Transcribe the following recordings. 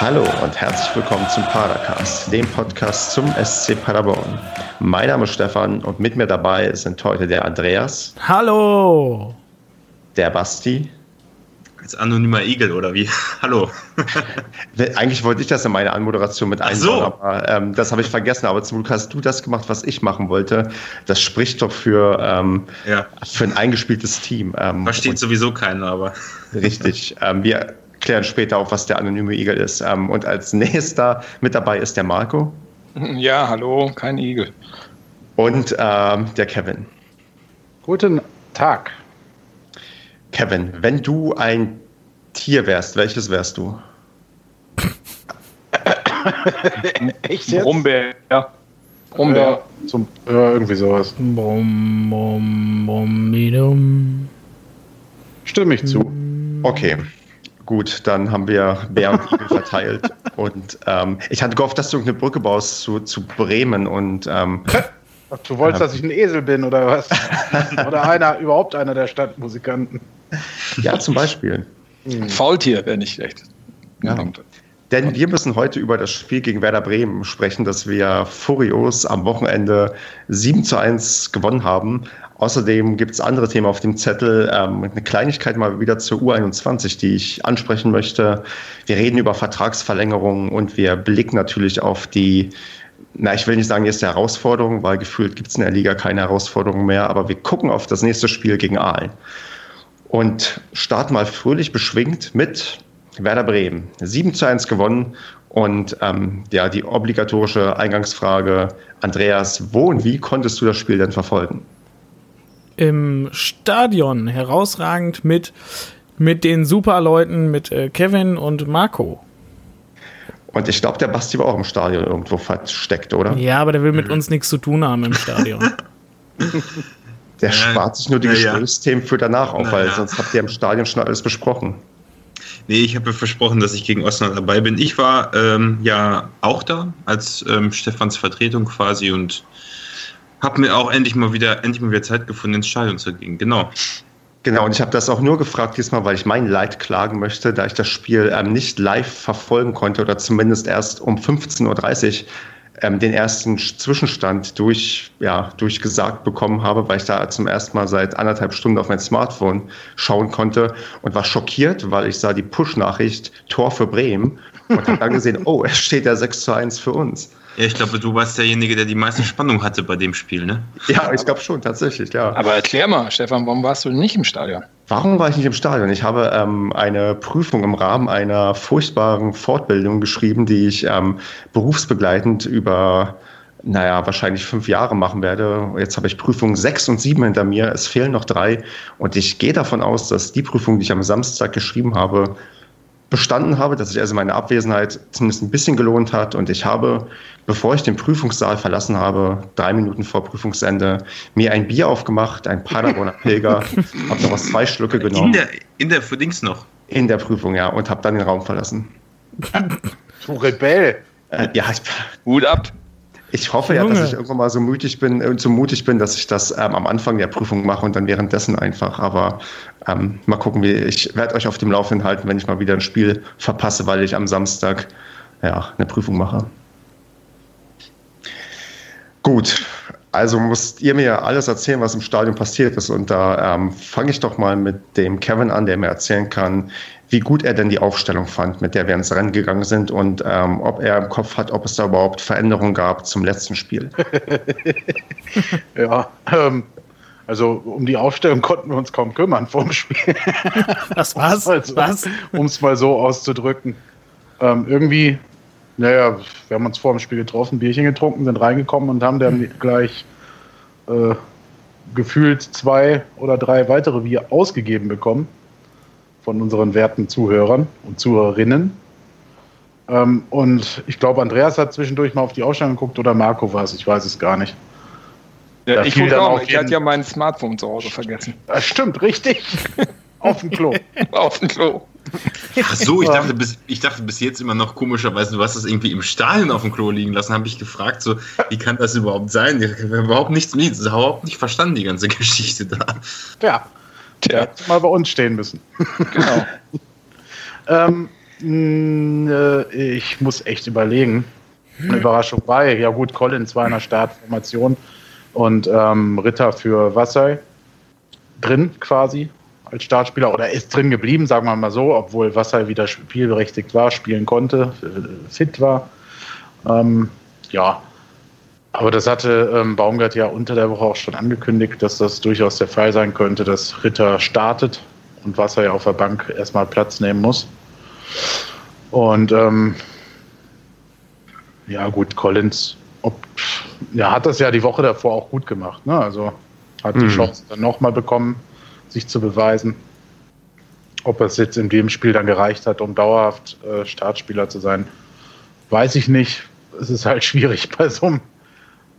Hallo und herzlich willkommen zum Padercast, dem Podcast zum SC Paderborn. Mein Name ist Stefan und mit mir dabei sind heute der Andreas. Hallo! Der Basti. Als anonymer Igel oder wie? Hallo. Eigentlich wollte ich das in meine Anmoderation mit einbauen, so. aber ähm, das habe ich vergessen. Aber zum Glück hast du das gemacht, was ich machen wollte. Das spricht doch für, ähm, Ja. für ein eingespieltes Team. Ähm, Versteht sowieso keiner, aber. Richtig. Ähm, wir klären später auch, was der anonyme Igel ist. Ähm, und als nächster mit dabei ist der Marco Ja, hallo, kein Igel. und ähm, der Kevin. Guten Tag. Kevin, wenn du ein Tier wärst, welches wärst du? Echt jetzt? Brummbär. Ja, Brummbär. zum, ja, irgendwie sowas. Bum, bum, bidum. Stimme ich zu. Okay. Gut, dann haben wir Bär und Igel verteilt. Und ähm, ich hatte gehofft, dass du eine Brücke baust zu, zu Bremen und ähm, Ach, du wolltest, dass ich ein Esel bin oder was? oder einer, überhaupt einer der Stadtmusikanten. ja, zum Beispiel. Faultier wäre nicht schlecht. Ja. Denn wir müssen heute über das Spiel gegen Werder Bremen sprechen, das wir furios am Wochenende 7 zu 1 gewonnen haben. Außerdem gibt es andere Themen auf dem Zettel. Ähm, eine Kleinigkeit mal wieder zur U21, die ich ansprechen möchte. Wir reden über Vertragsverlängerungen und wir blicken natürlich auf die, na, ich will nicht sagen jetzt Herausforderung, weil gefühlt gibt es in der Liga keine Herausforderung mehr, aber wir gucken auf das nächste Spiel gegen Aalen. Und starten mal fröhlich beschwingt mit Werder Bremen. 7 zu 1 gewonnen. Und ähm, ja, die obligatorische Eingangsfrage, Andreas, wo und wie konntest du das Spiel denn verfolgen? Im Stadion herausragend mit, mit den Superleuten, mit äh, Kevin und Marco. Und ich glaube, der Basti war auch im Stadion irgendwo versteckt, oder? Ja, aber der will mit uns nichts zu tun haben im Stadion. Der Ja, spart sich nur die ja, ja. Gesprächsthemen für danach auf, Na weil ja. sonst habt ihr im Stadion schon alles besprochen. Nee, ich habe ja versprochen, dass ich gegen Osnabrück dabei bin. Ich war ähm, ja auch da als ähm, Stefans Vertretung quasi und habe mir auch endlich mal wieder endlich mal wieder Zeit gefunden, ins Stadion zu gehen. Genau. Genau, und ich habe das auch nur gefragt diesmal, weil ich mein Leid klagen möchte, da ich das Spiel ähm, nicht live verfolgen konnte oder zumindest erst um 15.30 Uhr ähm, den ersten Sch- Zwischenstand durch, ja, durchgesagt bekommen habe, weil ich da zum ersten Mal seit anderthalb Stunden auf mein Smartphone schauen konnte und war schockiert, weil ich sah die Push-Nachricht Tor für Bremen und habe dann gesehen, oh, es steht ja 6 zu 1 für uns. Ja, ich glaube, du warst derjenige, der die meiste Spannung hatte bei dem Spiel, ne? Ja, ich glaube schon, tatsächlich, ja. Aber erklär mal, Stefan, warum warst du nicht im Stadion? Warum war ich nicht im Stadion? Ich habe ähm, eine Prüfung im Rahmen einer furchtbaren Fortbildung geschrieben, die ich ähm, berufsbegleitend über, naja, wahrscheinlich fünf Jahre machen werde. Jetzt habe ich Prüfung sechs und sieben hinter mir. Es fehlen noch drei. Und ich gehe davon aus, dass die Prüfung, die ich am Samstag geschrieben habe, bestanden habe, dass sich also meine Abwesenheit zumindest ein bisschen gelohnt hat. Und ich habe, bevor ich den Prüfungssaal verlassen habe, drei Minuten vor Prüfungsende, mir ein Bier aufgemacht, ein Paderborner Pilger, habe noch was zwei Schlücke In genommen der, in der für Dings noch. in der Prüfung, ja, und habe dann den Raum verlassen. Du Rebell. Äh, ja, ich, Hut ab. Ich hoffe ja, Junge. dass ich irgendwann mal so mutig bin, äh, so mutig bin, dass ich das ähm, am Anfang der Prüfung mache und dann währenddessen einfach. Aber ähm, mal gucken, wie ich werde euch auf dem Laufenden halten, wenn ich mal wieder ein Spiel verpasse, weil ich am Samstag ja eine Prüfung mache. Gut, also müsst ihr mir alles erzählen, was im Stadion passiert ist. Und da ähm, fange ich doch mal mit dem Kevin an, der mir erzählen kann, wie gut er denn die Aufstellung fand, mit der wir ins Rennen gegangen sind und ähm, ob er im Kopf hat, ob es da überhaupt Veränderungen gab zum letzten Spiel. Ja, ähm, also um die Aufstellung konnten wir uns kaum kümmern vor dem Spiel. Was, was, Also, was? Um es mal so auszudrücken. Ähm, irgendwie, naja, wir haben uns vor dem Spiel getroffen, Bierchen getrunken, sind reingekommen und haben dann gleich äh, gefühlt zwei oder drei weitere Bier ausgegeben bekommen von unseren werten Zuhörern und Zuhörerinnen. Ähm, und ich glaube, Andreas hat zwischendurch mal auf die Ausstellung geguckt oder Marco war es, ich weiß es gar nicht. Ja, Da ich fiel gucke dann auch. Ich hatte ja mein Smartphone zu Hause vergessen. Das stimmt, richtig. auf dem Klo. Auf dem Klo. Ach so, ich dachte, bis, ich dachte bis jetzt immer noch komischerweise, du hast das irgendwie im Stadion auf dem Klo liegen lassen. Habe ich gefragt, so, wie kann das überhaupt sein? Ich habe überhaupt nichts überhaupt nicht verstanden, die ganze Geschichte da. Ja, Tja, hätte mal bei uns stehen müssen. genau. Ähm, äh, ich muss echt überlegen. Eine Überraschung war ja gut, Collins war in der Startformation und ähm, Ritter für Wassai drin quasi als Startspieler oder ist drin geblieben, sagen wir mal so, obwohl Wassai wieder spielberechtigt war, spielen konnte, äh, fit war. Ähm, ja, aber das hatte ähm, Baumgart ja unter der Woche auch schon angekündigt, dass das durchaus der Fall sein könnte, dass Ritter startet und Wasser ja auf der Bank erstmal Platz nehmen muss. Und ähm, ja, gut, Collins ob, ja, hat das ja die Woche davor auch gut gemacht. Ne? Also hat die Mhm. Chance dann nochmal bekommen, sich zu beweisen. Ob es jetzt in dem Spiel dann gereicht hat, um dauerhaft äh, Startspieler zu sein, weiß ich nicht. Es ist halt schwierig bei so einem,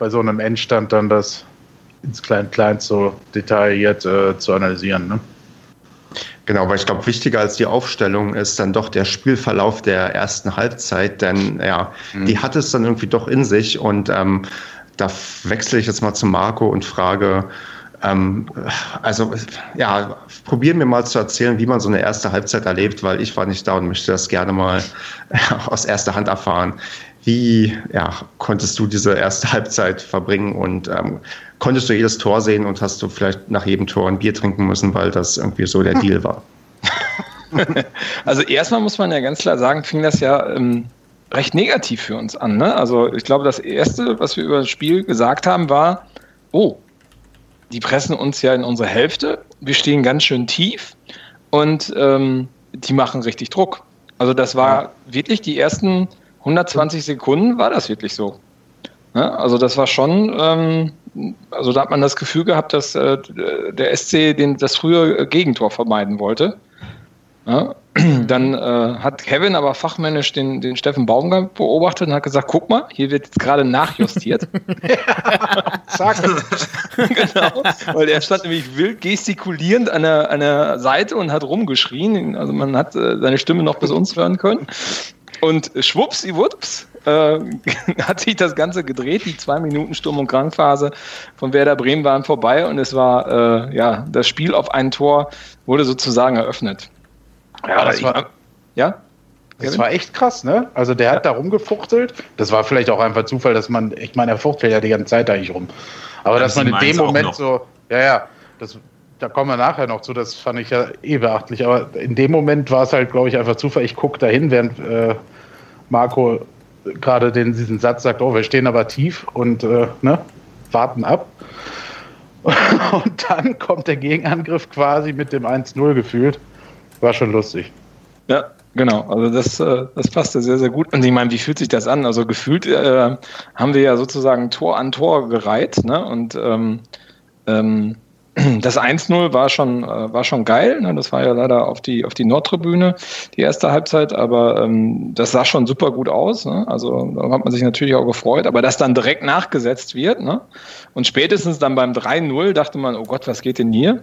bei so einem Endstand dann das ins Klein-Klein so detailliert äh, zu analysieren. Ne? Genau, weil ich glaube, wichtiger als die Aufstellung ist dann doch der Spielverlauf der ersten Halbzeit, denn ja, die hat es dann irgendwie doch in sich und ähm, da wechsle ich jetzt mal zu Marco und frage, ähm, also ja, probieren wir mal zu erzählen, wie man so eine erste Halbzeit erlebt, weil ich war nicht da und möchte das gerne mal aus erster Hand erfahren. Wie ja, konntest du diese erste Halbzeit verbringen und ähm, konntest du jedes Tor sehen und hast du vielleicht nach jedem Tor ein Bier trinken müssen, weil das irgendwie so der Deal war? Also erstmal muss man ja ganz klar sagen, fing das ja ähm, recht negativ für uns an. Ne? Also ich glaube, das Erste, was wir über das Spiel gesagt haben, war, oh, die pressen uns ja in unsere Hälfte, wir stehen ganz schön tief und ähm, die machen richtig Druck. Also das war wirklich die ersten 120 Sekunden war das wirklich so. Ne? Also das war schon, ähm, also da hat man das Gefühl gehabt, dass äh, der SC den, das frühe Gegentor vermeiden wollte. Ja, dann äh, hat Kevin aber fachmännisch den, den Steffen Baumgart beobachtet und hat gesagt, guck mal, hier wird jetzt gerade nachjustiert. Zack. genau, weil er stand nämlich wild gestikulierend an der, an der Seite und hat rumgeschrien. Also man hat äh, seine Stimme noch bis uns hören können. Und schwuppsiwupps äh, hat sich das Ganze gedreht. Die zwei Minuten Sturm- und Krankphase von Werder Bremen waren vorbei und es war, äh, ja, das Spiel auf ein Tor wurde sozusagen eröffnet. Ja, das war, Ja? das war echt krass, ne? Also der hat da rumgefuchtelt. Das war vielleicht auch einfach Zufall, dass man, ich meine, er fuchtelt ja die ganze Zeit eigentlich rum. Aber Ja, dass man in 7-1 dem Moment so, ja, ja, das, da kommen wir nachher noch zu, das fand ich ja eh beachtlich. Aber in dem Moment war es halt, glaube ich, einfach Zufall. Ich gucke dahin, während äh, Marco gerade diesen Satz sagt, oh, wir stehen aber tief und äh, ne, warten ab. Und dann kommt der Gegenangriff quasi mit dem 1-0 gefühlt. War schon lustig. Ja, genau. Also das, äh, das passte sehr, sehr gut. Und ich meine, wie fühlt sich das an? Also gefühlt äh, haben wir ja sozusagen Tor an Tor gereiht. Ne? Und ähm, ähm, das 1-0 war schon, äh, war schon geil. Ne? Das war ja leider auf die, auf die Nordtribüne, die erste Halbzeit. Aber ähm, das sah schon super gut aus. Ne? Also da hat man sich natürlich auch gefreut. Aber dass dann direkt nachgesetzt wird. Ne? Und spätestens dann beim 3-0 dachte man, oh Gott, was geht denn hier?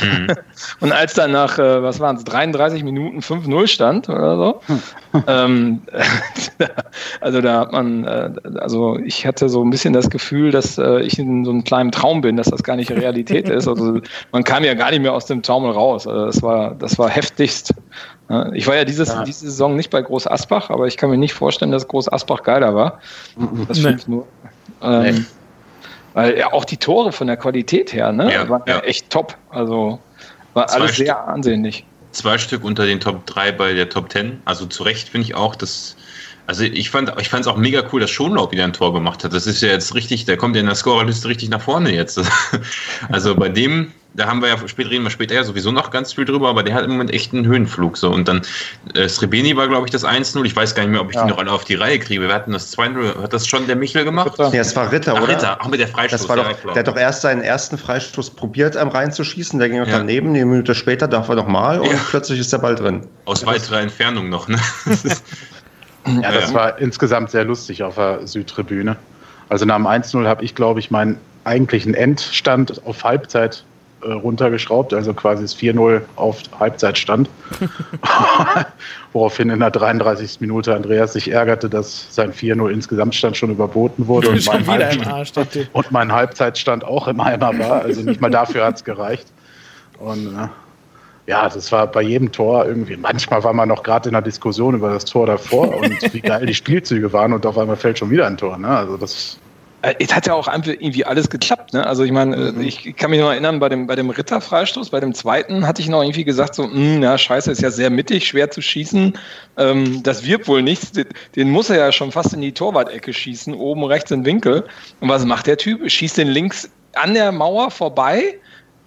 Und als dann nach, äh, was waren es, 33 Minuten 5-0 stand oder so, ähm, also da hat man, äh, also ich hatte so ein bisschen das Gefühl, dass äh, ich in so einem kleinen Traum bin, dass das gar nicht Realität ist. Also man kam ja gar nicht mehr aus dem Taumel raus. Also das war, das war heftigst. Ich war ja dieses, Ja. diese Saison nicht bei Groß Asbach, aber ich kann mir nicht vorstellen, dass Groß Asbach geiler war. Das Nee. 5-0. Ähm, Nee. Weil ja auch die Tore von der Qualität her, ne, Ja, waren ja. ja. echt top. Also war Zwei alles Stück. sehr ansehnlich. Zwei Stück unter den Top 3 bei der Top 10. Also zu Recht finde ich auch, dass. Also ich fand ich fand es auch mega cool, dass Schonlaub wieder ein Tor gemacht hat. Das ist ja jetzt richtig, der kommt ja in der Scorerliste richtig nach vorne jetzt. Also bei dem, da haben wir ja später reden wir später ja sowieso noch ganz viel drüber, aber der hat im Moment echt einen Höhenflug so und dann äh, Srebeni war glaube ich das 1-0. Ich weiß gar nicht mehr, ob ich Ja. die noch alle auf die Reihe kriege. Wir hatten das 2-0, hat das schon der Michel gemacht? Nee, es war Ritter, Ach, oder? Ritter, auch mit der Freistoß. Das war doch, ja, der hat doch erst seinen ersten Freistoß probiert, ähm, reinzuschießen, der ging auch Ja. daneben, eine Minute später darf er nochmal und Ja. plötzlich ist der Ball drin. Aus weiterer Entfernung noch, ne? Ja, das Ja. war insgesamt sehr lustig auf der Südtribüne. Also nach dem 1-0 habe ich, glaube ich, meinen eigentlichen Endstand auf Halbzeit äh, runtergeschraubt, also quasi das 4-0 auf Halbzeit stand. Woraufhin in der 33. Minute Andreas sich ärgerte, dass sein 4-0 Insgesamtstand schon überboten wurde und Schon mein, und mein Halbzeitstand auch im Eimer war. Also nicht mal dafür hat es gereicht. Und äh, ja, das war bei jedem Tor irgendwie. Manchmal war man noch gerade in der Diskussion über das Tor davor und wie geil die Spielzüge waren und auf einmal fällt schon wieder ein Tor. Ne? Also das äh, es hat ja auch einfach irgendwie alles geklappt. Ne? Also ich meine, äh, mhm. ich kann mich noch erinnern, bei dem, bei dem Ritterfreistoß, bei dem zweiten hatte ich noch irgendwie gesagt, so, mh, hm, ja, scheiße, ist ja sehr mittig, schwer zu schießen. Ähm, das wird wohl nichts. Den muss er ja schon fast in die Torwart-Ecke schießen, oben rechts im Winkel. Und was macht der Typ? Schießt den links an der Mauer vorbei,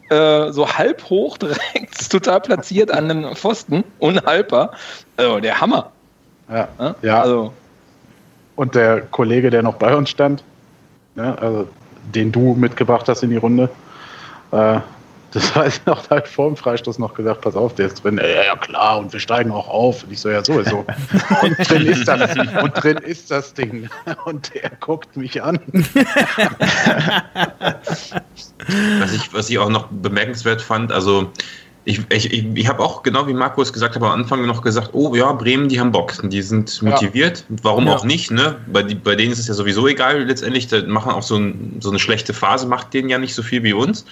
äh, so halb hoch direkt, total platziert an einem Pfosten, unhaltbar. Also der Hammer. Ja, ja, ja. Also. Und der Kollege, der noch bei uns stand, ne, also den du mitgebracht hast in die Runde. Äh, das ich noch, halt vor dem Freistoß noch gesagt, pass auf, der ist drin. Ja, ja, klar, und wir steigen auch auf. Und ich so, ja, sowieso. Und drin ist das, und drin ist das Ding. Und der guckt mich an. was, ich, was ich auch noch bemerkenswert fand, also ich, ich, ich, ich habe auch, genau wie Markus gesagt hat, am Anfang noch gesagt, oh ja, Bremen, die haben Bock, die sind motiviert, ja. warum ja. auch nicht, ne? Bei, die, bei denen ist es ja sowieso egal letztendlich, da machen auch so, ein, so eine schlechte Phase, macht denen ja nicht so viel wie uns.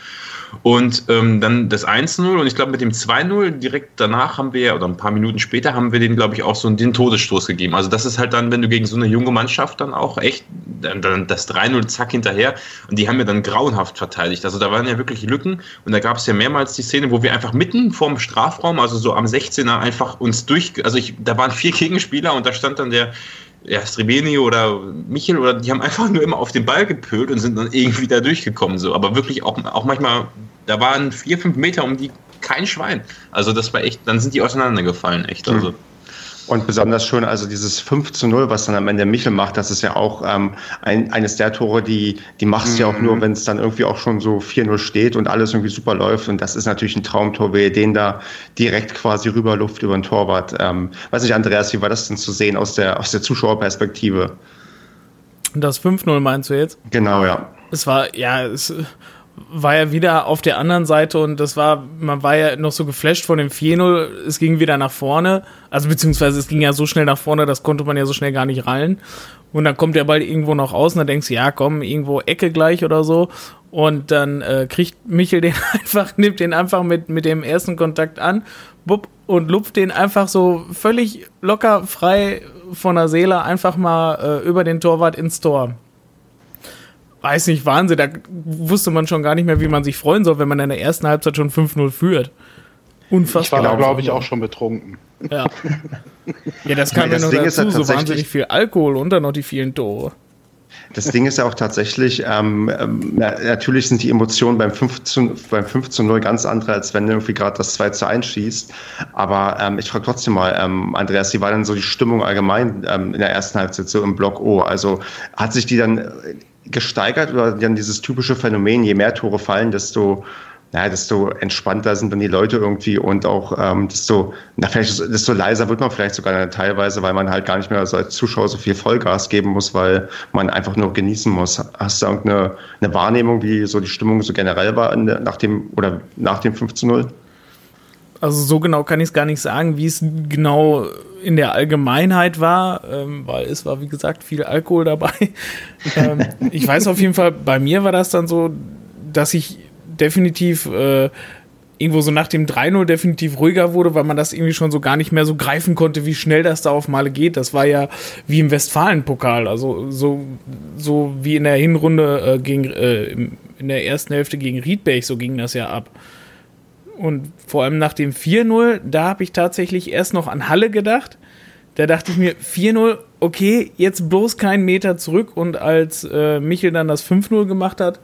Und ähm, dann das 1-0 und ich glaube mit dem 2-0 direkt danach haben wir, oder ein paar Minuten später, haben wir denen, glaube ich, auch so den Todesstoß gegeben. Also das ist halt dann, wenn du gegen so eine junge Mannschaft dann auch echt, dann, dann das 3-0 zack hinterher und die haben ja dann grauenhaft verteidigt. Also da waren ja wirklich Lücken und da gab es ja mehrmals die Szene, wo wir einfach mitten vorm Strafraum, also so am 16er einfach uns durch, also ich, da waren vier Gegenspieler und da stand dann der ja, Strebeni oder Michel oder die haben einfach nur immer auf den Ball gepölt und sind dann irgendwie da durchgekommen. So. Aber wirklich auch, auch manchmal, da waren vier, fünf Meter um die kein Schwein. Also das war echt, dann sind die auseinandergefallen, echt. Also. Mhm. Und besonders schön, also dieses 5 zu 0, was dann am Ende Michel macht, das ist ja auch ähm, ein, eines der Tore, die, die machst du mhm. ja auch nur, mhm. wenn es dann irgendwie auch schon so 4-0 steht und alles irgendwie super läuft. Und das ist natürlich ein Traumtor, wie den da direkt quasi rüber Luft über den Torwart. Ähm, weiß nicht, Andreas, wie war das denn zu sehen aus der, aus der Zuschauerperspektive? Das 5-0 meinst du jetzt? Genau, ja. Es war, ja, es war ja wieder auf der anderen Seite und das war, man war ja noch so geflasht von dem 4-0, es ging wieder nach vorne, also beziehungsweise es ging ja so schnell nach vorne, das konnte man ja so schnell gar nicht rallen. Und dann kommt der Ball irgendwo noch außen, da denkst du, ja komm, irgendwo Ecke gleich oder so. Und dann äh, kriegt Michel den einfach, nimmt den einfach mit, mit dem ersten Kontakt an, bupp, und lupft den einfach so völlig locker frei von der Seele einfach mal äh, über den Torwart ins Tor weiß nicht, Wahnsinn. Da wusste man schon gar nicht mehr, wie man sich freuen soll, wenn man in der ersten Halbzeit schon 5-0 führt. Unfassbar. Ich war da, glaube ich, auch schon betrunken. Ja, ja das kam ja noch Ding dazu, so wahnsinnig viel Alkohol und dann noch die vielen Tore. Das Ding ist ja auch tatsächlich, ähm, ähm, natürlich sind die Emotionen beim 15, beim 15 0 ganz andere, als wenn du irgendwie gerade das 2 zu 1 schießt. Aber ähm, ich frage trotzdem mal, ähm, Andreas, wie war denn so die Stimmung allgemein ähm, in der ersten Halbzeit so im Block O? Also hat sich die dann gesteigert oder dann dieses typische Phänomen, je mehr Tore fallen, desto, ja, desto entspannter sind dann die Leute irgendwie und auch ähm, desto, na, vielleicht desto leiser wird man vielleicht sogar teilweise, weil man halt gar nicht mehr so als Zuschauer so viel Vollgas geben muss, weil man einfach nur genießen muss. Hast du irgendeine eine Wahrnehmung, wie so die Stimmung so generell war nach dem oder nach dem 15-0? Also so genau kann ich es gar nicht sagen, wie es genau in der Allgemeinheit war, ähm, weil es war, wie gesagt, viel Alkohol dabei. ähm, ich weiß auf jeden Fall, bei mir war das dann so, dass ich definitiv äh, irgendwo so nach dem 3-0 definitiv ruhiger wurde, weil man das irgendwie schon so gar nicht mehr so greifen konnte, wie schnell das da auf Male geht. Das war ja wie im Westfalen-Pokal, also so, so wie in der Hinrunde äh, gegen, äh, in der ersten Hälfte gegen Riedberg, so ging das ja ab. Und vor allem nach dem 4-0, da habe ich tatsächlich erst noch an Halle gedacht. Da dachte ich mir, 4-0, okay, jetzt bloß keinen Meter zurück. Und als äh, Michel dann das 5-0 gemacht hat,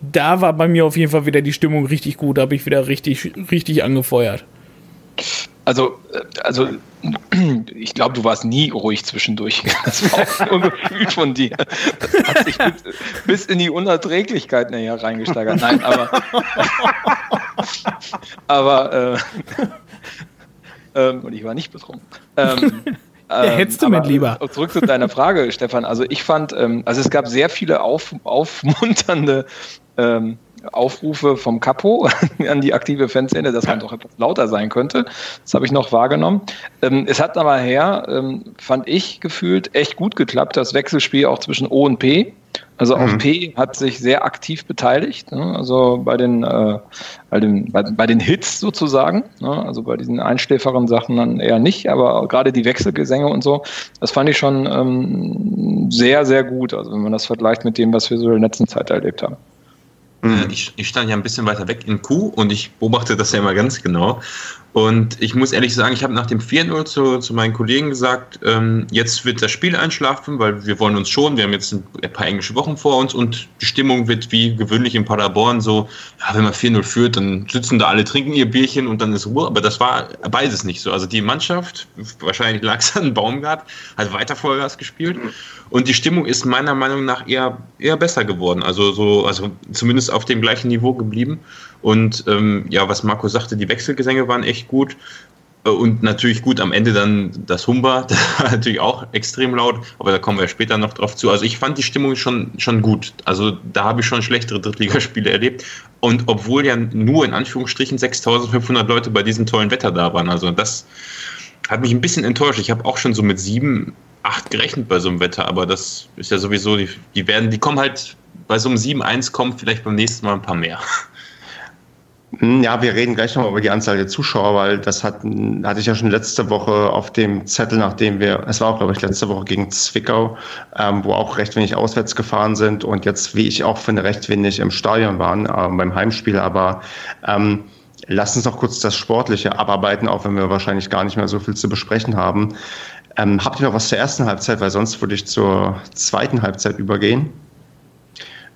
da war bei mir auf jeden Fall wieder die Stimmung richtig gut. Da habe ich wieder richtig, richtig angefeuert. Also, äh, also ich glaube, du warst nie ruhig zwischendurch. Das war auch nur Gefühl von dir. Das hat sich bis, bis in die Unerträglichkeit nachher reingesteigert. Nein, aber. aber. Äh, ähm, und ich war nicht betrunken. Ähm, ja, hättest du mit lieber. Zurück zu deiner Frage, Stefan. Also ich fand, ähm, also es gab sehr viele auf, aufmunternde ähm, Aufrufe vom Capo an die aktive Fanszene, dass man doch etwas lauter sein könnte. Das habe ich noch wahrgenommen. Ähm, es hat aber her, ähm, fand ich gefühlt, echt gut geklappt, das Wechselspiel auch zwischen O und P. Also auch mhm. P hat sich sehr aktiv beteiligt, ne? also bei den, äh, bei, den bei, bei, den Hits sozusagen, ne? also bei diesen einschläferen Sachen dann eher nicht, aber gerade die Wechselgesänge und so, das fand ich schon ähm, sehr, sehr gut, also wenn man das vergleicht mit dem, was wir so in der letzten Zeit erlebt haben. Mhm. Ich, ich, stand ja ein bisschen weiter weg in Q und ich beobachte das ja immer ganz genau. Und ich muss ehrlich sagen, ich habe nach dem 4-0 zu, zu meinen Kollegen gesagt, ähm, jetzt wird das Spiel einschlafen, weil wir wollen uns schon, wir haben jetzt ein paar englische Wochen vor uns und die Stimmung wird wie gewöhnlich in Paderborn so, ja, wenn man 4-0 führt, dann sitzen da alle, trinken ihr Bierchen und dann ist Ruhe. Aber das war beides nicht so. Also die Mannschaft, wahrscheinlich lag es an Baumgart, hat weiter Vollgas gespielt. Und die Stimmung ist meiner Meinung nach eher, eher besser geworden. Also so, also zumindest auf dem gleichen Niveau geblieben. Und ähm, ja, was Marco sagte, die Wechselgesänge waren echt gut. Äh, und natürlich gut am Ende dann das Humba, das war natürlich auch extrem laut, aber da kommen wir später noch drauf zu. Also ich fand die Stimmung schon, schon gut. Also da habe ich schon schlechtere Drittligaspiele erlebt. Und obwohl ja nur in Anführungsstrichen 6500 Leute bei diesem tollen Wetter da waren. Also das hat mich ein bisschen enttäuscht. Ich habe auch schon so mit sieben, acht gerechnet bei so einem Wetter, aber das ist ja sowieso, die, die werden, die kommen halt bei so einem 7-1 kommen vielleicht beim nächsten Mal ein paar mehr. Hm, ja, wir reden gleich nochmal über die Anzahl der Zuschauer, weil das hat, hatte ich ja schon letzte Woche auf dem Zettel, nachdem wir, es war auch, glaube ich, letzte Woche gegen Zwickau, ähm, wo auch recht wenig auswärts gefahren sind und jetzt, wie ich auch finde, recht wenig im Stadion waren, äh, beim Heimspiel. Aber ähm, lass uns noch kurz das Sportliche abarbeiten, auch wenn wir wahrscheinlich gar nicht mehr so viel zu besprechen haben. Ähm, habt ihr noch was zur ersten Halbzeit, weil sonst würde ich zur zweiten Halbzeit übergehen?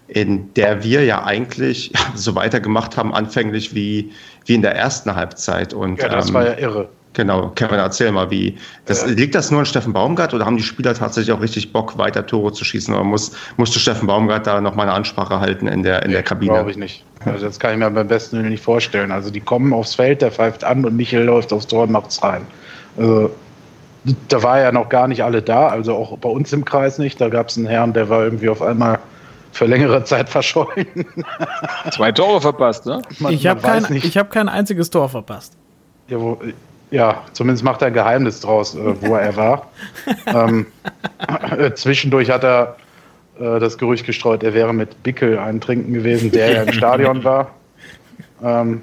In der wir ja eigentlich so weitergemacht haben, anfänglich wie, wie in der ersten Halbzeit. Und, ja, das ähm, war ja irre. Genau, Kevin, erzähl mal, wie. Das, ja. Liegt das nur an Steffen Baumgart oder haben die Spieler tatsächlich auch richtig Bock, weiter Tore zu schießen? Oder muss, musste Steffen Baumgart da noch mal eine Ansprache halten in der, in der Kabine? Glaube ich nicht. Also das kann ich mir beim besten Willen nicht vorstellen. Also die kommen aufs Feld, der pfeift an und Michael läuft aufs Tor und macht's rein. Also da war ja noch gar nicht alle da, also auch bei uns im Kreis nicht. Da gab es einen Herrn, der war irgendwie auf einmal für längere Zeit verschollen. Zwei Tore verpasst, ne? Man, ich habe kein, hab kein einziges Tor verpasst. Ja, wo, ja, zumindest macht er ein Geheimnis draus, äh, wo er war. ähm, äh, zwischendurch hat er äh, das Gerücht gestreut, er wäre mit Bickel eintrinken gewesen, der ja im Stadion war. Ähm,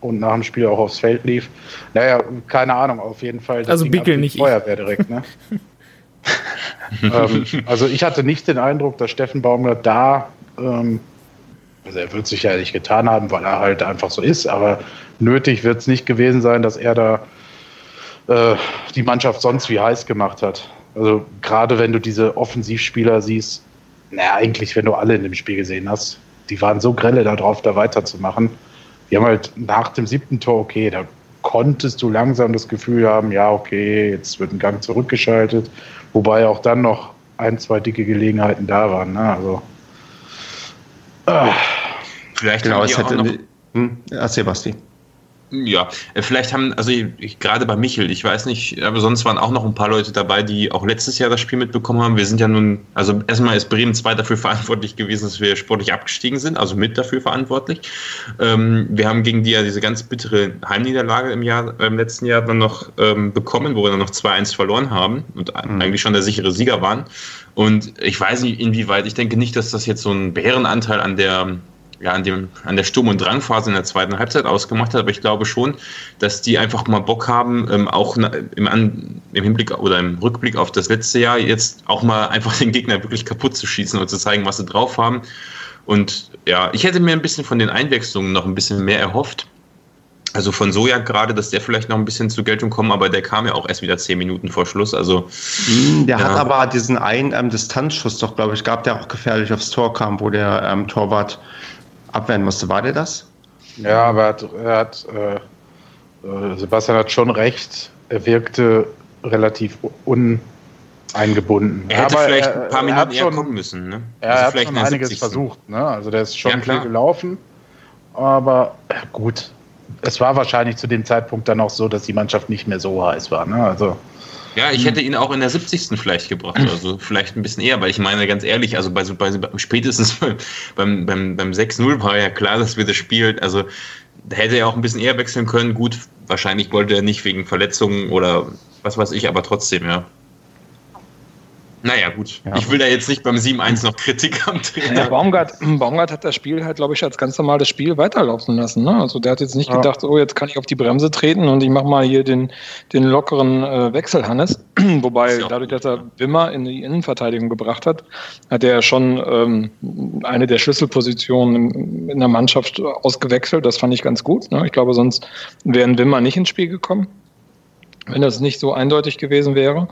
und nach dem Spiel auch aufs Feld lief. Naja, keine Ahnung, auf jeden Fall. Also Bickel nicht. Feuerwehr direkt, ne? Ähm, also ich hatte nicht den Eindruck, dass Steffen Baumgart da, ähm, also er wird sich ja nicht getan haben, weil er halt einfach so ist, aber nötig wird es nicht gewesen sein, dass er da äh, die Mannschaft sonst wie heiß gemacht hat. Also gerade wenn du diese Offensivspieler siehst, naja, eigentlich, wenn du alle in dem Spiel gesehen hast, die waren so grelle darauf, da weiterzumachen. Die haben halt nach dem siebten Tor, okay, da konntest du langsam das Gefühl haben, ja, okay, jetzt wird ein Gang zurückgeschaltet. Wobei auch dann noch ein, zwei dicke Gelegenheiten da waren. Ne? Also, äh. Vielleicht genau, es hätte. Noch, hm, erzähl, Basti. Ja, äh, vielleicht haben, also ich, gerade bei Michel, ich weiß nicht, aber sonst waren auch noch ein paar Leute dabei, die auch letztes Jahr das Spiel mitbekommen haben. Wir sind ja nun, also erstmal ist Bremen 2 dafür verantwortlich gewesen, dass wir sportlich abgestiegen sind, also mit dafür verantwortlich. Ähm, wir haben gegen die ja diese ganz bittere Heimniederlage im Jahr, im letzten Jahr dann noch ähm, bekommen, wo wir dann noch 2-1 verloren haben und mhm. eigentlich schon der sichere Sieger waren. Und ich weiß nicht, inwieweit, ich denke nicht, dass das jetzt so einen Bärenanteil an der ja, an, dem, an der Sturm- und Drangphase in der zweiten Halbzeit ausgemacht hat. Aber ich glaube schon, dass die einfach mal Bock haben, ähm, auch im, An im Hinblick oder im Rückblick auf das letzte Jahr jetzt auch mal einfach den Gegner wirklich kaputt zu schießen und zu zeigen, was sie drauf haben. Und ja, ich hätte mir ein bisschen von den Einwechslungen noch ein bisschen mehr erhofft. Also von Soja gerade, dass der vielleicht noch ein bisschen zur Geltung kommt, aber der kam ja auch erst wieder zehn Minuten vor Schluss. Also hm, der ja. hat aber diesen einen ähm, Distanzschuss doch, glaube ich, gab, der auch gefährlich aufs Tor kam, wo der ähm, Torwart abwehren musste. War der das? Ja, aber er hat, er hat äh, äh, Sebastian hat schon recht. Er wirkte relativ uneingebunden. Er hätte aber vielleicht ein paar Minuten eher schon, kommen müssen. Ne? Er also hat vielleicht schon einiges 70. versucht. Ne? Also der ist schon ja, viel gelaufen. Aber gut, es war wahrscheinlich zu dem Zeitpunkt dann auch so, dass die Mannschaft nicht mehr so heiß war. Ne? Also ja, ich hm. hätte ihn auch in der 70. vielleicht gebracht, also vielleicht ein bisschen eher, weil ich meine, ganz ehrlich, also bei, bei, spätestens beim, beim, beim 6-0 war ja klar, dass wir das Spiel, also da hätte er auch ein bisschen eher wechseln können. Gut, wahrscheinlich wollte er nicht wegen Verletzungen oder was weiß ich, aber trotzdem, ja. Naja, gut. Ja. Ich will da jetzt nicht beim 7-1 noch Kritik am Trainer. Ja, Baumgart, Baumgart hat das Spiel halt, glaube ich, als ganz normales Spiel weiterlaufen lassen. Ne? Also der hat jetzt nicht ja. gedacht, oh, jetzt kann ich auf die Bremse treten und ich mache mal hier den, den lockeren äh, Wechsel, Hannes. Wobei, dadurch, dass er Wimmer in die Innenverteidigung gebracht hat, hat er schon ähm, eine der Schlüsselpositionen in der Mannschaft ausgewechselt. Das fand ich ganz gut. Ne? Ich glaube, sonst wären Wimmer nicht ins Spiel gekommen wenn das nicht so eindeutig gewesen wäre.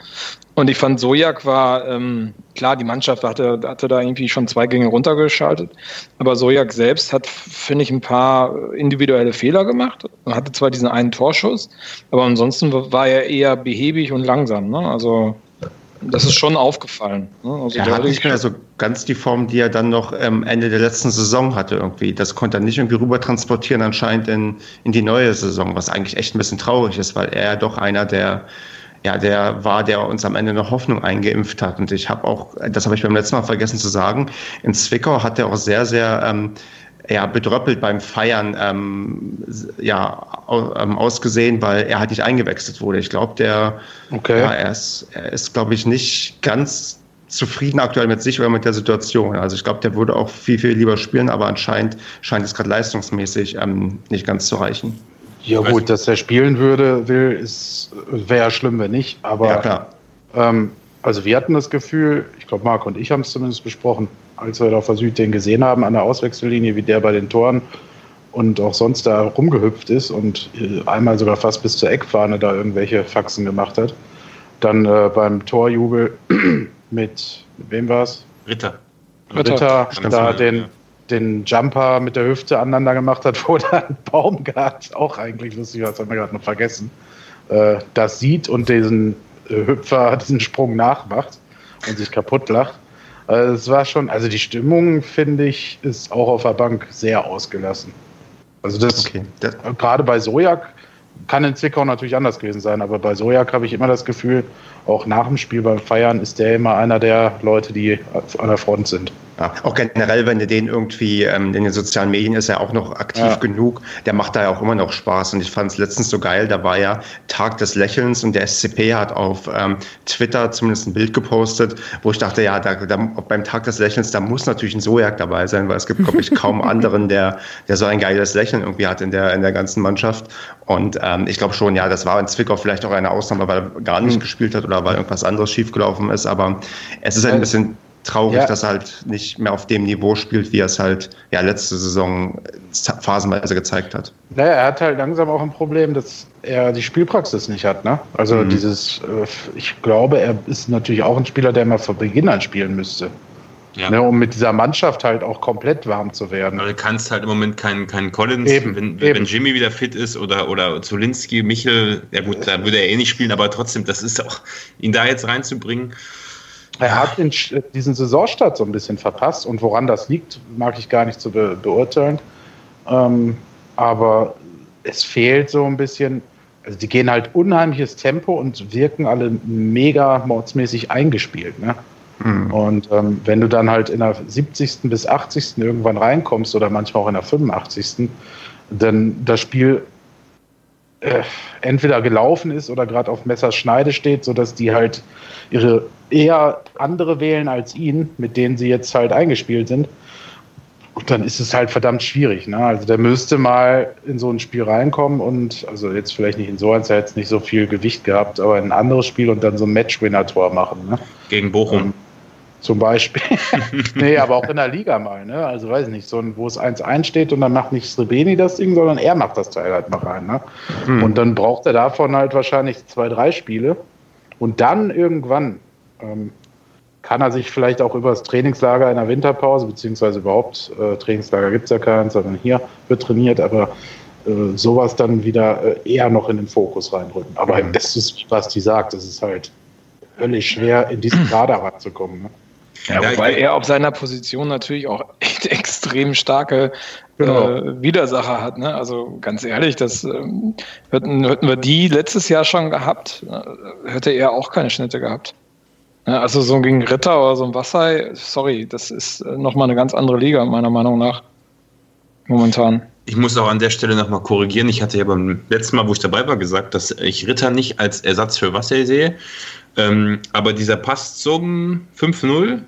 Und ich fand, Sojak war, ähm, klar, die Mannschaft hatte, hatte da irgendwie schon zwei Gänge runtergeschaltet, aber Sojak selbst hat, finde ich, ein paar individuelle Fehler gemacht. Er hatte zwar diesen einen Torschuss, aber ansonsten war er eher behäbig und langsam. Ne? Also das ist schon aufgefallen. Ne? Also er hat nicht mehr so ganz die Form, die er dann noch ähm, Ende der letzten Saison hatte irgendwie. Das konnte er nicht irgendwie rüber transportieren anscheinend in, in die neue Saison, was eigentlich echt ein bisschen traurig ist, weil er doch einer der ja, der war, der uns am Ende noch Hoffnung eingeimpft hat. Und ich habe auch, das habe ich beim letzten Mal vergessen zu sagen, in Zwickau hat er auch sehr, sehr ähm, ja, bedröppelt beim Feiern ähm, ja, ähm, ausgesehen, weil er halt nicht eingewechselt wurde. Ich glaube, der okay. ja, er ist, er ist glaube ich, nicht ganz zufrieden aktuell mit sich oder mit der Situation. Also ich glaube, der würde auch viel, viel lieber spielen, aber anscheinend scheint es gerade leistungsmäßig ähm, nicht ganz zu reichen. Ja gut, dass er spielen würde, will, wäre schlimm, wenn nicht. Aber ja, klar. Ähm, also wir hatten das Gefühl, ich glaube, Marc und ich haben es zumindest besprochen, als wir da auf der Süd den gesehen haben an der Auswechsellinie, wie der bei den Toren und auch sonst da rumgehüpft ist und äh, einmal sogar fast bis zur Eckfahne da irgendwelche Faxen gemacht hat. Dann äh, beim Torjubel mit, mit wem war es? Ritter. Ritter, Ritter da den, ja. den Jumper mit der Hüfte aneinander gemacht hat, wo dann Baumgart, auch eigentlich lustig, das haben wir gerade noch vergessen, äh, das sieht und diesen äh, Hüpfer, diesen Sprung nachmacht und sich kaputt lacht. Also es war schon, also die Stimmung, finde ich, ist auch auf der Bank sehr ausgelassen. Also das, okay. das gerade bei Sojak kann in Zwickau natürlich anders gewesen sein, aber bei Sojak habe ich immer das Gefühl, auch nach dem Spiel beim Feiern ist der immer einer der Leute, die an der Front sind. Ja, auch generell, wenn du den irgendwie ähm, in den sozialen Medien ist er auch noch aktiv ja. genug, der macht da ja auch immer noch Spaß. Und ich fand es letztens so geil, da war ja Tag des Lächelns und der SCP hat auf ähm, Twitter zumindest ein Bild gepostet, wo ich dachte, ja, da, da, beim Tag des Lächelns, da muss natürlich ein Sojak dabei sein, weil es gibt, glaube ich, kaum anderen, der, der so ein geiles Lächeln irgendwie hat in der, in der ganzen Mannschaft. Und ähm, ich glaube schon, ja, das war in Zwickau vielleicht auch eine Ausnahme, weil er gar nicht mhm. gespielt hat oder weil irgendwas anderes schiefgelaufen ist. Aber es ist ein bisschen traurig, ja. dass er halt nicht mehr auf dem Niveau spielt, wie er es halt ja letzte Saison phasenweise gezeigt hat. Naja, er hat halt langsam auch ein Problem, dass er die Spielpraxis nicht hat. Ne? Also mhm. dieses, äh, ich glaube, er ist natürlich auch ein Spieler, der mal von Beginn an spielen müsste. Ja. Ne, um mit dieser Mannschaft halt auch komplett warm zu werden. Aber du kannst halt im Moment keinen kein Collins, eben, wenn, eben. wenn Jimmy wieder fit ist oder, oder Zulinski, Michel, ja gut, da würde er eh nicht spielen, aber trotzdem, das ist auch, ihn da jetzt reinzubringen. Er hat den, diesen Saisonstart so ein bisschen verpasst und woran das liegt, mag ich gar nicht zu be beurteilen. Ähm, aber es fehlt so ein bisschen, also die gehen halt unheimliches Tempo und wirken alle mega mordsmäßig eingespielt. Ne? Mhm. Und ähm, wenn du dann halt in der 70. bis 80. irgendwann reinkommst oder manchmal auch in der 85. dann das Spiel äh, entweder gelaufen ist oder gerade auf Messerschneide steht, sodass die halt ihre eher andere wählen als ihn, mit denen sie jetzt halt eingespielt sind. Und dann ist es halt verdammt schwierig. Ne? Also der müsste mal in so ein Spiel reinkommen und, also jetzt vielleicht nicht in so eins, er hat jetzt nicht so viel Gewicht gehabt, aber in ein anderes Spiel und dann so ein Matchwinner-Tor machen. Ne? Gegen Bochum. Um, zum Beispiel. nee, aber auch in der Liga mal, ne? Also weiß ich nicht, so ein, wo es 1-1 steht und dann macht nicht Srebeni das Ding, sondern er macht das Teil halt mal rein. Ne? Hm. Und dann braucht er davon halt wahrscheinlich zwei, drei Spiele. Und dann irgendwann ähm, kann er sich vielleicht auch über das Trainingslager in der Winterpause, beziehungsweise überhaupt, äh, Trainingslager gibt es ja keins, sondern hier wird trainiert, aber äh, sowas dann wieder äh, eher noch in den Fokus reindrücken. Aber mhm. das ist, was die sagt, es ist halt völlig schwer, in diesen Kader ranzukommen. Ne? Ja, wobei er auf seiner Position natürlich auch echt extrem starke genau. äh, Widersacher hat. Ne? Also ganz ehrlich, das ähm, hätten, hätten wir die letztes Jahr schon gehabt, äh, hätte er auch keine Schnitte gehabt. Ja, also so gegen Ritter oder so ein Wassai, sorry, das ist äh, nochmal eine ganz andere Liga, meiner Meinung nach. Momentan. Ich muss auch an der Stelle nochmal korrigieren. Ich hatte ja beim letzten Mal, wo ich dabei war, gesagt, dass ich Ritter nicht als Ersatz für Wassai sehe, Ähm, aber dieser Pass zum 5-0,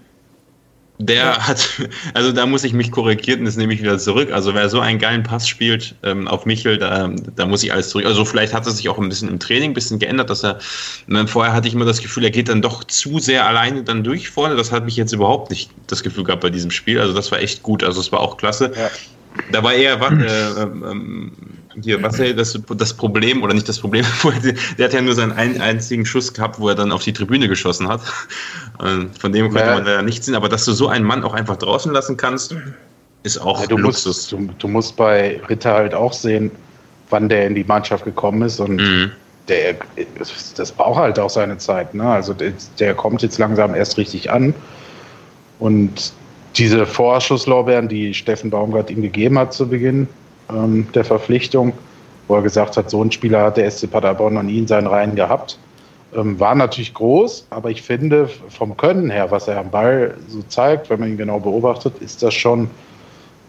der ja. hat, also da muss ich mich korrigieren, das nehme ich wieder zurück. Also wer so einen geilen Pass spielt ähm, auf Michel, da, da muss ich alles zurück. Also vielleicht hat er sich auch ein bisschen im Training ein bisschen geändert, dass er, vorher hatte ich immer das Gefühl, er geht dann doch zu sehr alleine dann durch vorne. Das hat mich jetzt überhaupt nicht das Gefühl gehabt bei diesem Spiel. Also das war echt gut. Also es war auch klasse. Ja. Da war eher, äh, ähm, hier, was er das, das Problem, oder nicht das Problem, der hat ja nur seinen ein, einzigen Schuss gehabt, wo er dann auf die Tribüne geschossen hat. Von dem konnte ja. man ja nichts sehen, aber dass du so einen Mann auch einfach draußen lassen kannst, ist auch ja, du Luxus. Musst, du, du, musst bei Ritter halt auch sehen, wann der in die Mannschaft gekommen ist und mhm. der, das braucht halt auch seine Zeit. Ne? Also der, der kommt jetzt langsam erst richtig an und diese Vorschusslorbeeren, die Steffen Baumgart ihm gegeben hat zu Beginn, ähm, der Verpflichtung, wo er gesagt hat, so ein Spieler hat der SC Paderborn noch nie in seinen Reihen gehabt. Ähm, war natürlich groß, aber ich finde, vom Können her, was er am Ball so zeigt, wenn man ihn genau beobachtet, ist das schon,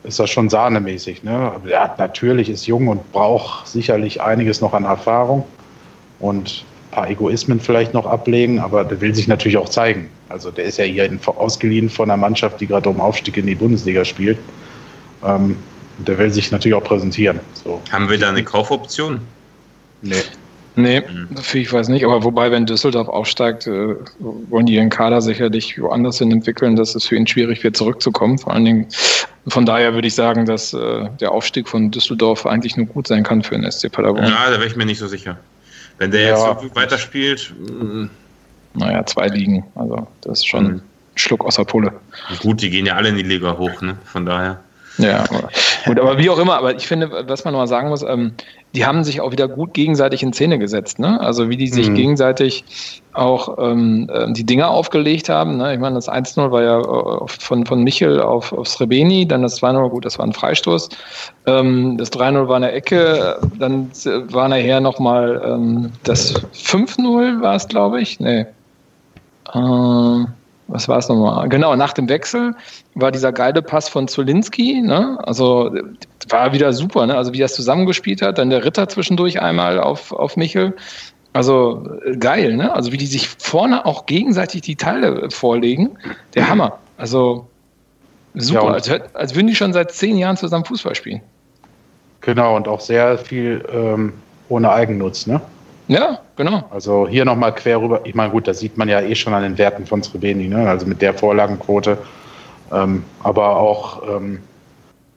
ist das schon sahnemäßig. Ne? Er hat, natürlich ist jung und braucht sicherlich einiges noch an Erfahrung und ein paar Egoismen vielleicht noch ablegen, aber der will sich natürlich auch zeigen. Also der ist ja hier ausgeliehen von einer Mannschaft, die gerade um Aufstieg in die Bundesliga spielt. Ähm, der will sich natürlich auch präsentieren. So. Haben wir da eine Kaufoption? Nee. Nee, mhm. ich weiß nicht, aber wobei, wenn Düsseldorf aufsteigt, äh, wollen die ihren Kader sicherlich woanders hin entwickeln, dass es für ihn schwierig wird, zurückzukommen. Vor allen Dingen, von daher würde ich sagen, dass äh, der Aufstieg von Düsseldorf eigentlich nur gut sein kann für den SC Paderborn. Ja, da wäre ich mir nicht so sicher. Wenn der ja, jetzt so weiterspielt. Mm. Naja, zwei Ligen. Also, das ist schon mhm. ein Schluck aus der Pulle. Gut, die gehen ja alle in die Liga hoch, ne? Von daher. Ja, gut, aber wie auch immer, aber ich finde, was man noch mal sagen muss, ähm, die haben sich auch wieder gut gegenseitig in Szene gesetzt, ne? Also wie die sich mhm. gegenseitig auch ähm, äh, die Dinger aufgelegt haben. Ne? Ich meine, das 1-0 war ja äh, von, von Michel auf, auf Srebeni, dann das 2-0, gut, das war ein Freistoß. Ähm, das 3-0 war eine Ecke, dann war nachher nochmal ähm, das 5-0 war es, glaube ich. Nee. Ähm, was war es nochmal? Genau, nach dem Wechsel war dieser geile Pass von Zulinski, ne? Also war wieder super, ne? Also wie er es zusammengespielt hat, dann der Ritter zwischendurch einmal auf, auf Michel. Also geil, ne? Also wie die sich vorne auch gegenseitig die Teile vorlegen, der Hammer. Also super, ja, als, als würden die schon seit zehn Jahren zusammen Fußball spielen. Genau, und auch sehr viel ähm, ohne Eigennutz, ne? Ja, genau. Also hier nochmal quer rüber. Ich meine, gut, das sieht man ja eh schon an den Werten von Srebeni, ne? also mit der Vorlagenquote. Ähm, aber auch ähm,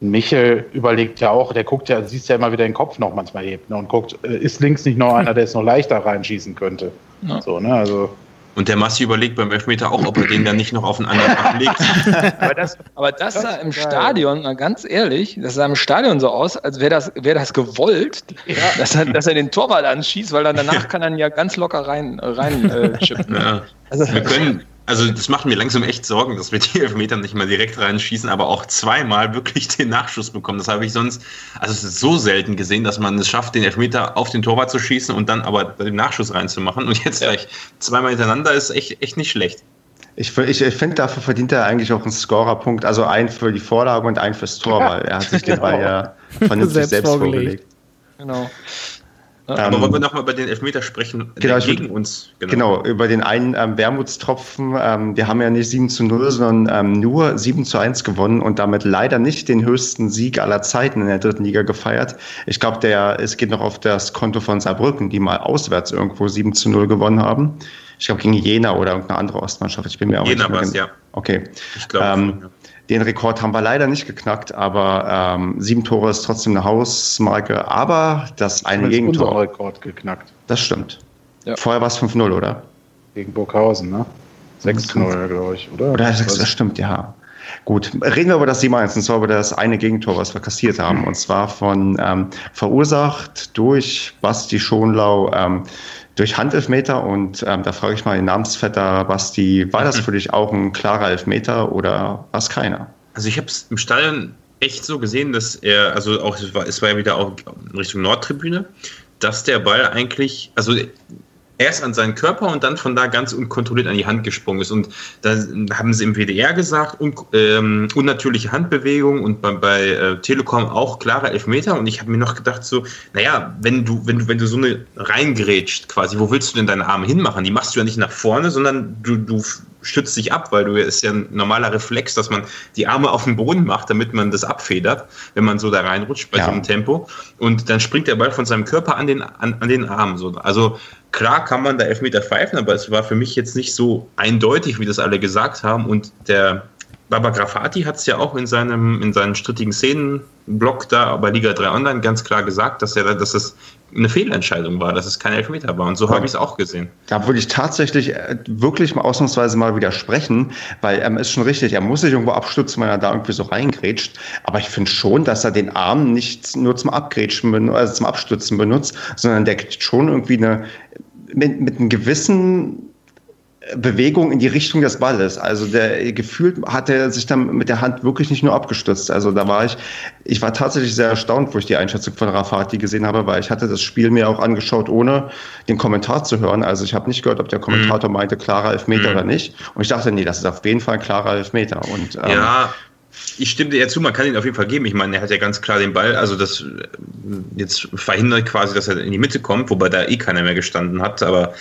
Michel überlegt ja auch, der guckt ja, siehst ja immer wieder den Kopf noch manchmal hebt ne? und guckt, äh, ist links nicht noch einer, der es noch leichter reinschießen könnte. Ja. So, ne? Also und der Massi überlegt beim Elfmeter auch, ob er den dann nicht noch auf einen anderen ablegt. aber das, aber das sah im Stadion, mal ganz ehrlich, das sah im Stadion so aus, als wäre das, wär das gewollt, ja. dass, er, dass er den Torwart anschießt, weil dann danach kann er ja ganz locker rein, rein äh, chippen. Ja. Also, wir können, also das macht mir langsam echt Sorgen, dass wir die Elfmeter nicht mal direkt reinschießen, aber auch zweimal wirklich den Nachschuss bekommen. Das habe ich sonst, also es ist so selten gesehen, dass man es schafft, den Elfmeter auf den Torwart zu schießen und dann aber den Nachschuss reinzumachen. Und jetzt ja. gleich zweimal hintereinander ist echt, echt nicht schlecht. Ich, ich, ich finde, dafür verdient er eigentlich auch einen Scorerpunkt, also einen für die Vorlage und einen fürs Tor, weil er hat sich den Ball ja vernünftig selbst, selbst vorgelegt. Genau. Aber ähm, wollen wir nochmal über den Elfmeter sprechen, genau, gegen uns. Genau. genau. über den einen ähm, Wermutstropfen. Ähm, wir haben ja nicht 7 zu 0, sondern ähm, nur 7 zu 1 gewonnen und damit leider nicht den höchsten Sieg aller Zeiten in der dritten Liga gefeiert. Ich glaube, es geht noch auf das Konto von Saarbrücken, die mal auswärts irgendwo 7 zu 0 gewonnen haben. Ich glaube, gegen Jena oder irgendeine andere Ostmannschaft. Ich bin mir auch Jena nicht mehr ja. Okay. Ich glaube. Ähm, ja. Den Rekord haben wir leider nicht geknackt, aber ähm, sieben Tore ist trotzdem eine Hausmarke. Aber das eine Gegentor. Unser Rekord geknackt. Das stimmt. Ja. Vorher war es 5-0, oder? Gegen Burghausen, ne? 6-0, glaube ich, oder? Oder 6, das stimmt, ja. Gut, reden wir über das 7-1, und zwar über das eine Gegentor, was wir kassiert haben. Und zwar von ähm, verursacht durch Basti Schonlau ähm, durch Handelfmeter und ähm, da frage ich mal den Namensvetter Basti, war das mhm. für dich auch ein klarer Elfmeter oder war es keiner? Also ich habe es im Stadion echt so gesehen, dass er, also auch es war, es war ja wieder auch in Richtung Nordtribüne, dass der Ball eigentlich, also erst an seinen Körper und dann von da ganz unkontrolliert an die Hand gesprungen ist. Und da haben sie im WDR gesagt, un, ähm, unnatürliche Handbewegung und bei, bei äh, Telekom auch klare Elfmeter. Und ich habe mir noch gedacht, so, naja, wenn du, wenn du, wenn du so eine reingrätscht quasi, wo willst du denn deine Arme hinmachen? Die machst du ja nicht nach vorne, sondern du, du stützt dich ab, weil du ist ja ein normaler Reflex, dass man die Arme auf den Boden macht, damit man das abfedert, wenn man so da reinrutscht bei ja. so einem Tempo. Und dann springt der Ball von seinem Körper an den, an, an den Arm. So. Also klar kann man da Elfmeter pfeifen, aber es war für mich jetzt nicht so eindeutig, wie das alle gesagt haben. Und der Baba Grafati hat es ja auch in seinem, in seinen strittigen Szenenblock da bei Liga 3 Online ganz klar gesagt, dass er, dass es eine Fehlentscheidung war, dass es kein Elfmeter war. Und so habe ich es auch gesehen. Da würde ich tatsächlich äh, wirklich mal ausnahmsweise mal widersprechen, weil ähm, ist schon richtig, er muss sich irgendwo abstützen, wenn er da irgendwie so reingrätscht. Aber ich finde schon, dass er den Arm nicht nur zum Abgrätschen, also zum Abstützen benutzt, sondern der kriegt schon irgendwie eine, mit, mit einem gewissen Bewegung in die Richtung des Balles. Also der gefühlt hat er sich dann mit der Hand wirklich nicht nur abgestützt. Also da war ich, ich war tatsächlich sehr erstaunt, wo ich die Einschätzung von Rafati gesehen habe, weil ich hatte das Spiel mir auch angeschaut, ohne den Kommentar zu hören. Also ich habe nicht gehört, ob der Kommentator mhm. meinte, klarer Elfmeter mhm. oder nicht. Und ich dachte, nee, das ist auf jeden Fall ein klarer Elfmeter. Und, ähm, ja, ich stimme dir zu, man kann ihn auf jeden Fall geben. Ich meine, er hat ja ganz klar den Ball, also das jetzt verhindert quasi, dass er in die Mitte kommt, wobei da eh keiner mehr gestanden hat, aber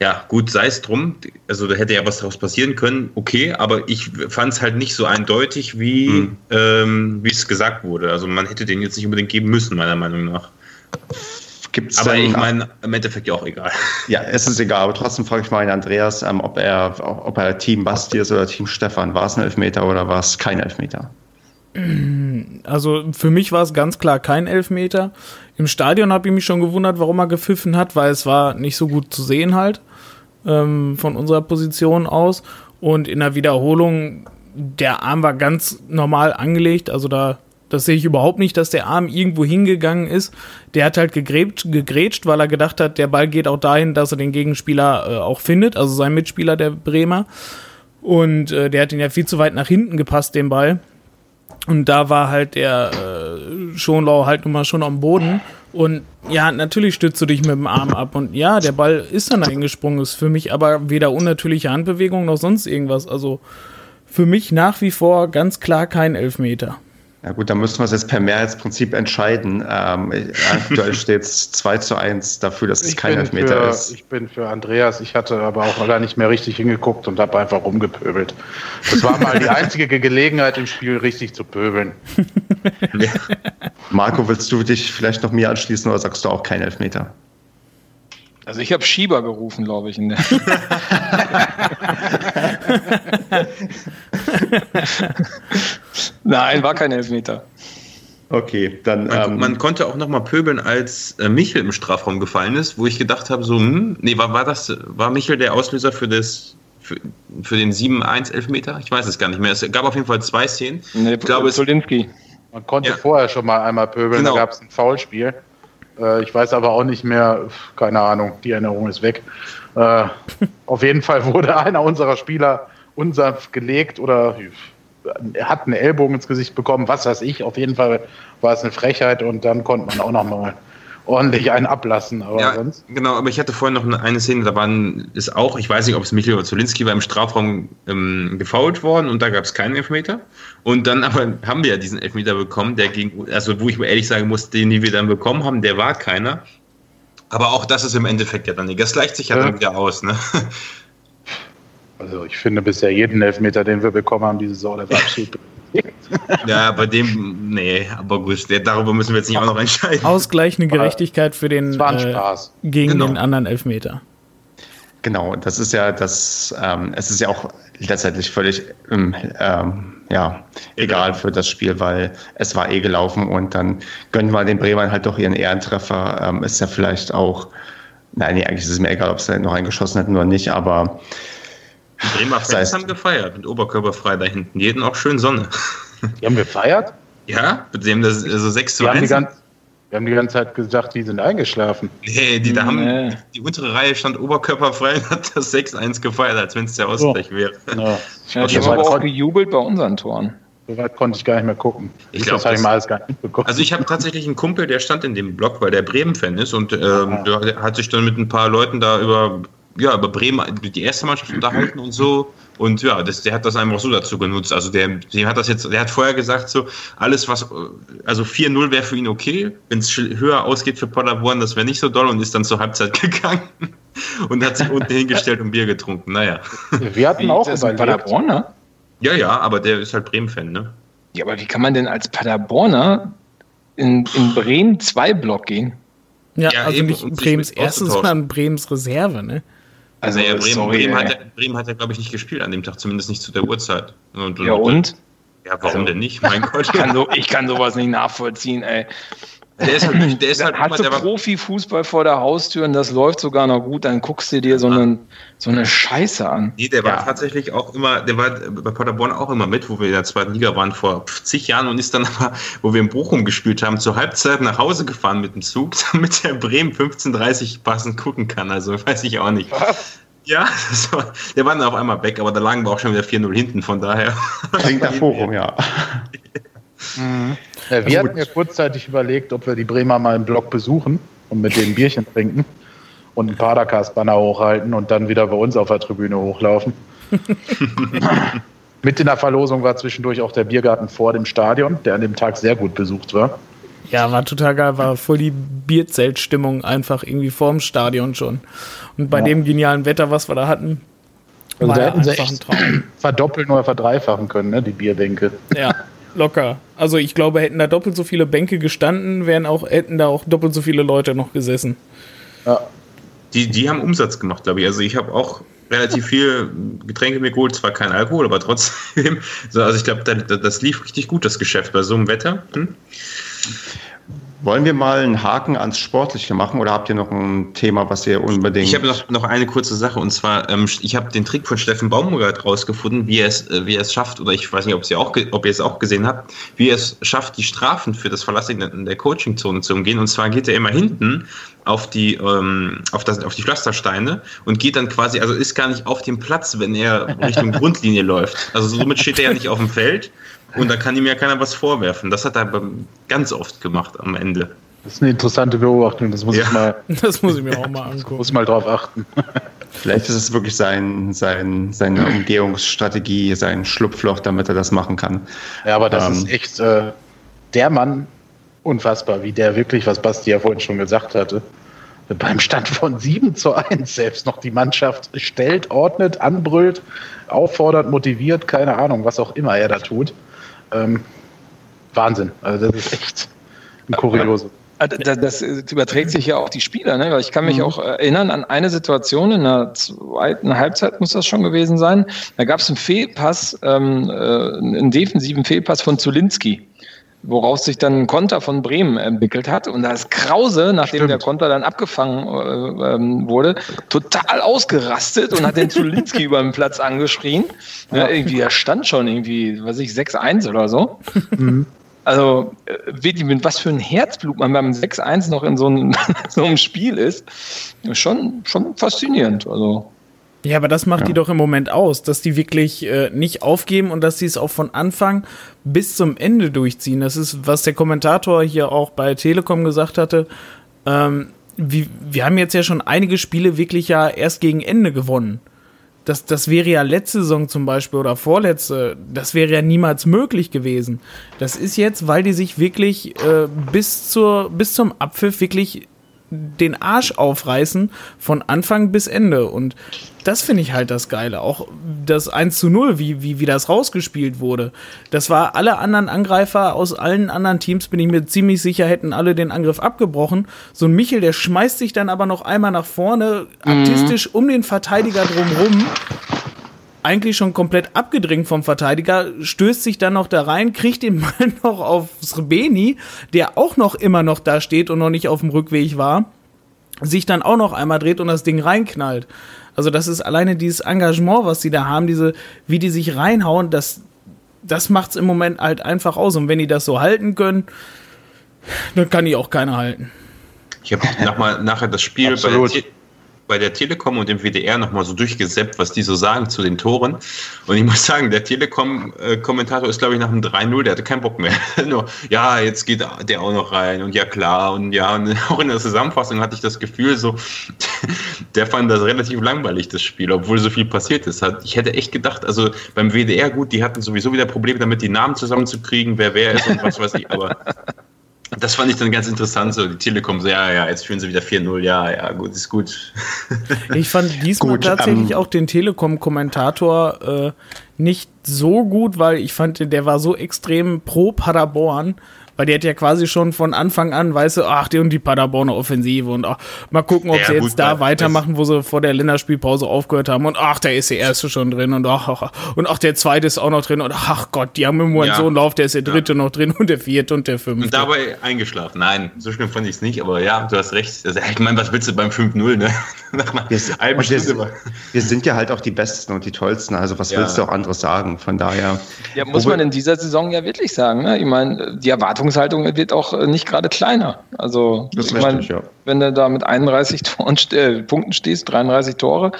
ja, gut, sei es drum. Also da hätte ja was daraus passieren können, okay, aber ich fand es halt nicht so eindeutig, wie mhm. ähm, es gesagt wurde. Also man hätte den jetzt nicht unbedingt geben müssen, meiner Meinung nach. Gibt's aber ich meine, im Endeffekt ja auch egal. Ja, es ist egal, aber trotzdem frage ich mal den Andreas, ähm, ob, er, ob er Team Basti ist oder Team Stefan. War es ein Elfmeter oder war es kein Elfmeter? Also für mich war es ganz klar kein Elfmeter. Im Stadion habe ich mich schon gewundert, warum er gepfiffen hat, weil es war nicht so gut zu sehen halt ähm, von unserer Position aus. Und in der Wiederholung, der Arm war ganz normal angelegt, also da das sehe ich überhaupt nicht, dass der Arm irgendwo hingegangen ist. Der hat halt gegrätscht, gegrätscht, weil er gedacht hat, der Ball geht auch dahin, dass er den Gegenspieler äh, auch findet, also sein Mitspieler, der Bremer. Und äh, der hat ihn ja viel zu weit nach hinten gepasst, den Ball. Und da war halt der äh, Schonlau halt nun mal schon am Boden. Und ja, natürlich stützt du dich mit dem Arm ab. Und ja, der Ball ist dann eingesprungen. Ist für mich aber weder unnatürliche Handbewegung noch sonst irgendwas. Also für mich nach wie vor ganz klar kein Elfmeter. Ja gut, dann müssen wir es jetzt per Mehrheitsprinzip entscheiden. Ähm, aktuell steht es 2 zu 1 dafür, dass es ich kein Elfmeter für, ist. Ich bin für Andreas, ich hatte aber auch gar nicht mehr richtig hingeguckt und habe einfach rumgepöbelt. Das war mal die einzige Gelegenheit im Spiel, richtig zu pöbeln. Marco, willst du dich vielleicht noch mir anschließen oder sagst du auch kein Elfmeter? Also ich habe Schieber gerufen, glaube ich. Nein, war kein Elfmeter. Okay, dann. Man, ähm, man konnte auch noch mal pöbeln, als äh, Michel im Strafraum gefallen ist, wo ich gedacht habe, so, hm, nee, war, war das, war Michel der Auslöser für das, für, für den 7-1 Elfmeter? Ich weiß es gar nicht mehr. Es gab auf jeden Fall zwei Szenen. Nee, ich glaube, Solinski. Man konnte ja. vorher schon mal einmal pöbeln, genau. da gab es ein Foulspiel. Äh, ich weiß aber auch nicht mehr, keine Ahnung, die Erinnerung ist weg. Äh, auf jeden Fall wurde einer unserer Spieler unsanft gelegt oder er hat einen Ellbogen ins Gesicht bekommen, was weiß ich. Auf jeden Fall war es eine Frechheit und dann konnte man auch noch mal ordentlich einen ablassen. Aber ja, sonst. Genau, aber ich hatte vorhin noch eine, eine Szene, da waren ist auch, ich weiß nicht, ob es Michael oder Zolinski war, im Strafraum ähm, gefault worden und da gab es keinen Elfmeter. Und dann aber haben wir ja diesen Elfmeter bekommen, der gegen, also wo ich mir ehrlich sagen muss, den, den wir dann bekommen haben, der war keiner. Aber auch das ist im Endeffekt ja dann nicht. Das gleicht sich ja, ja. dann wieder aus, ne? Also ich finde bisher jeden Elfmeter, den wir bekommen haben, diese Saison, der war absolut ja, bei dem, nee, aber gut, darüber müssen wir jetzt nicht auch noch entscheiden. Ausgleichende Gerechtigkeit für den äh, gegen genau. den anderen Elfmeter. Genau, das ist ja das, ähm, es ist ja auch letztendlich völlig ähm, ähm, ja, egal für das Spiel, weil es war eh gelaufen und dann gönnen wir den Bremern halt doch ihren Ehrentreffer. Ähm, ist ja vielleicht auch, nein, nee, eigentlich ist es mir egal, ob sie noch eingeschossen hätten oder nicht, aber Bremer Fans das heißt, haben gefeiert mit Oberkörperfrei da hinten. Die hatten auch schön Sonne. Die haben gefeiert? Ja, mit dem das also 6 zu 1. wir haben die ganze Zeit gesagt, die sind eingeschlafen. Nee, die, da haben, nee. die untere Reihe stand oberkörperfrei und hat das 6-1 gefeiert, als wenn es der Ausgleich oh. wäre. Ja. ja die haben aber auch gejubelt bei unseren Toren. Soweit konnte ich gar nicht mehr gucken. Ich glaube, das habe ich mal alles gar nicht mitbekommen. Also ich habe tatsächlich einen Kumpel, der stand in dem Blog, weil der Bremen-Fan ist und ähm, der hat sich dann mit ein paar Leuten da über, ja, über Bremen, die erste Mannschaft unterhalten und so. Und ja, das, der hat das einfach so dazu genutzt. Also der, der hat das jetzt, der hat vorher gesagt, so alles was, also 4-0 wäre für ihn okay. Wenn es höher ausgeht für Paderborn, das wäre nicht so doll und ist dann zur Halbzeit gegangen und hat sich unten hingestellt und Bier getrunken. Naja. Wir hatten auch überlegt. Paderborner? Ja, ja, aber der ist halt Bremen-Fan, ne? Ja, aber wie kann man denn als Paderborner in, in Bremen 2 Block gehen? Ja, ja also nicht Bremens erstes, sondern Bremens Reserve, ne? Also, ja, Bremen, sorry, Bremen, hat, Bremen hat ja, glaube ich, nicht gespielt an dem Tag, zumindest nicht zu der Uhrzeit. Und, ja, und? Ja, warum also, denn nicht? Mein Gott. Ich kann, so, ich kann sowas nicht nachvollziehen, ey. Der ist halt, der ist halt Hast immer, du Profifußball vor der Haustür und das läuft sogar noch gut, dann guckst du dir so, einen, so eine Scheiße an. Nee, der war tatsächlich auch immer, der war bei Paderborn auch immer mit, wo wir in der zweiten Liga waren vor zig Jahren und ist dann aber, wo wir in Bochum gespielt haben, zur Halbzeit nach Hause gefahren mit dem Zug, damit der Bremen 15.30 passend gucken kann. Also weiß ich auch nicht. Was? Ja, war, der war dann auf einmal weg, aber da lagen wir auch schon wieder 4-0 hinten, von daher. Klingt nach Forum, ja. Mhm. ja wir hatten ja kurzzeitig überlegt, ob wir die Bremer mal im Block besuchen und mit denen Bierchen trinken und ein Padercast-Banner hochhalten und dann wieder bei uns auf der Tribüne hochlaufen. mit in der Verlosung war zwischendurch auch der Biergarten vor dem Stadion, der an dem Tag sehr gut besucht war. Ja, war total geil, war voll die Bierzeltstimmung einfach irgendwie vorm Stadion schon. Und bei ja. dem genialen Wetter, was wir da hatten, also war da hätten sie echt verdoppeln oder verdreifachen können, ne, die Bierbänke. Ja, locker. Also ich glaube, hätten da doppelt so viele Bänke gestanden, wären auch, hätten da auch doppelt so viele Leute noch gesessen. Ja. Die, die haben Umsatz gemacht, glaube ich. Also ich habe auch relativ viel Getränke mir geholt, zwar kein Alkohol, aber trotzdem. Also ich glaube, das, das lief richtig gut, das Geschäft bei so einem Wetter. Hm? Wollen wir mal einen Haken ans Sportliche machen oder habt ihr noch ein Thema, was ihr unbedingt. Ich habe noch, noch eine kurze Sache und zwar, ähm, ich habe den Trick von Steffen Baumgart rausgefunden, wie er es, äh, wie er es schafft, oder ich weiß nicht, ob, Sie auch, ob ihr es auch gesehen habt, wie er es schafft, die Strafen für das Verlassen der Coachingzone zu umgehen. Und zwar geht er immer hinten auf die, ähm, auf, das, auf die Pflastersteine und geht dann quasi, also ist gar nicht auf dem Platz, wenn er Richtung Grundlinie läuft. Also somit steht er ja nicht auf dem Feld und da kann ihm ja keiner was vorwerfen. Das hat er aber ganz oft gemacht am Ende. Das ist eine interessante Beobachtung, das muss ja. ich mal. Das muss ich mir auch mal angucken. Muss mal drauf achten. Vielleicht ist es wirklich sein, sein, seine Umgehungsstrategie, sein Schlupfloch, damit er das machen kann. Ja, aber das ähm, ist echt äh, der Mann, unfassbar, wie der wirklich, was Basti ja vorhin schon gesagt hatte, beim Stand von 7 zu 1 selbst noch die Mannschaft stellt, ordnet, anbrüllt, auffordert, motiviert, keine Ahnung, was auch immer er da tut. Ähm, Wahnsinn. Also das ist echt ein Kuriose. Ah, das, das, überträgt sich ja auch die Spieler, ne? Weil ich kann mich mhm. auch erinnern an eine Situation in der zweiten Halbzeit muss das schon gewesen sein. Da gab es einen Fehlpass, ähm, äh, einen defensiven Fehlpass von Zulinski woraus sich dann ein Konter von Bremen entwickelt hat. Und da ist Krause, nachdem Stimmt. der Konter dann abgefangen äh, ähm, wurde, total ausgerastet und hat den Zulinski über den Platz angeschrien. Ja, irgendwie, er stand schon irgendwie, was ich, 6-1 oder so. Mhm. Also, äh, mit was für ein Herzblut man beim 6-1 noch in so einem, so einem Spiel ist, schon, schon faszinierend. Also, ja, aber das macht ja. die doch im Moment aus, dass die wirklich äh, nicht aufgeben und dass sie es auch von Anfang bis zum Ende durchziehen. Das ist, was der Kommentator hier auch bei Telekom gesagt hatte. Ähm, wie, wir haben jetzt ja schon einige Spiele wirklich ja erst gegen Ende gewonnen. Das, das wäre ja letzte Saison zum Beispiel oder vorletzte, das wäre ja niemals möglich gewesen. Das ist jetzt, weil die sich wirklich äh, bis, zur, bis zum Abpfiff wirklich den Arsch aufreißen von Anfang bis Ende. Und das finde ich halt das Geile. Auch das 1 zu 0, wie, wie, wie das rausgespielt wurde. Das war alle anderen Angreifer aus allen anderen Teams, bin ich mir ziemlich sicher, hätten alle den Angriff abgebrochen. So ein Michel, der schmeißt sich dann aber noch einmal nach vorne, mhm. artistisch um den Verteidiger drumrum eigentlich schon komplett abgedrängt vom Verteidiger, stößt sich dann noch da rein, kriegt den Ball noch auf Srebeni, der auch noch immer noch da steht und noch nicht auf dem Rückweg war, sich dann auch noch einmal dreht und das Ding reinknallt. Also das ist alleine dieses Engagement, was sie da haben, diese, wie die sich reinhauen, das, das macht's im Moment halt einfach aus. Und wenn die das so halten können, dann kann die auch keiner halten. Ich habe nochmal nachher das Spiel bei der, bei der Telekom und dem WDR nochmal so durchgesäppt, was die so sagen zu den Toren. Und ich muss sagen, der Telekom-Kommentator ist, glaube ich, nach dem 3-0, der hatte keinen Bock mehr. Nur, ja, jetzt geht der auch noch rein und ja klar und ja, und auch in der Zusammenfassung hatte ich das Gefühl, so, der fand das relativ langweilig, das Spiel, obwohl so viel passiert ist. Ich hätte echt gedacht, also beim WDR, gut, die hatten sowieso wieder Probleme damit, die Namen zusammenzukriegen, wer wer ist und was weiß ich, aber das fand ich dann ganz interessant, so die Telekom so, ja, ja, jetzt führen sie wieder 4-0, ja, ja, gut, ist gut. Ich fand diesmal gut, tatsächlich ähm, auch den Telekom-Kommentator äh, nicht so gut, weil ich fand, der war so extrem pro Paderborn weil die hat ja quasi schon von Anfang an, weißt du, ach, die und die Paderborner Offensive und ach, mal gucken, ob ja, sie jetzt gut, da weitermachen, wo sie vor der Länderspielpause aufgehört haben und ach, der ist der erste schon drin und ach, ach, und ach, der zweite ist auch noch drin und ach Gott, die haben im Moment ja. so einen Lauf, der ist der dritte ja. noch drin und der vierte und der fünfte. Und dabei eingeschlafen. Nein, so schlimm fand ich es nicht, aber ja, du hast recht. Also, ich meine, was willst du beim 5-0, ne? Nach wir, wir, wir, sind ja halt auch die Besten und die Tollsten, also was willst du auch anderes sagen? Von daher. Ja, muss man in dieser Saison ja wirklich sagen, ne? Ich meine, die Erwartungshaltung wird auch äh, nicht gerade kleiner. Also, das ich meine, ja. wenn du da mit 31 Toren, äh, Punkten stehst, 33 Tore,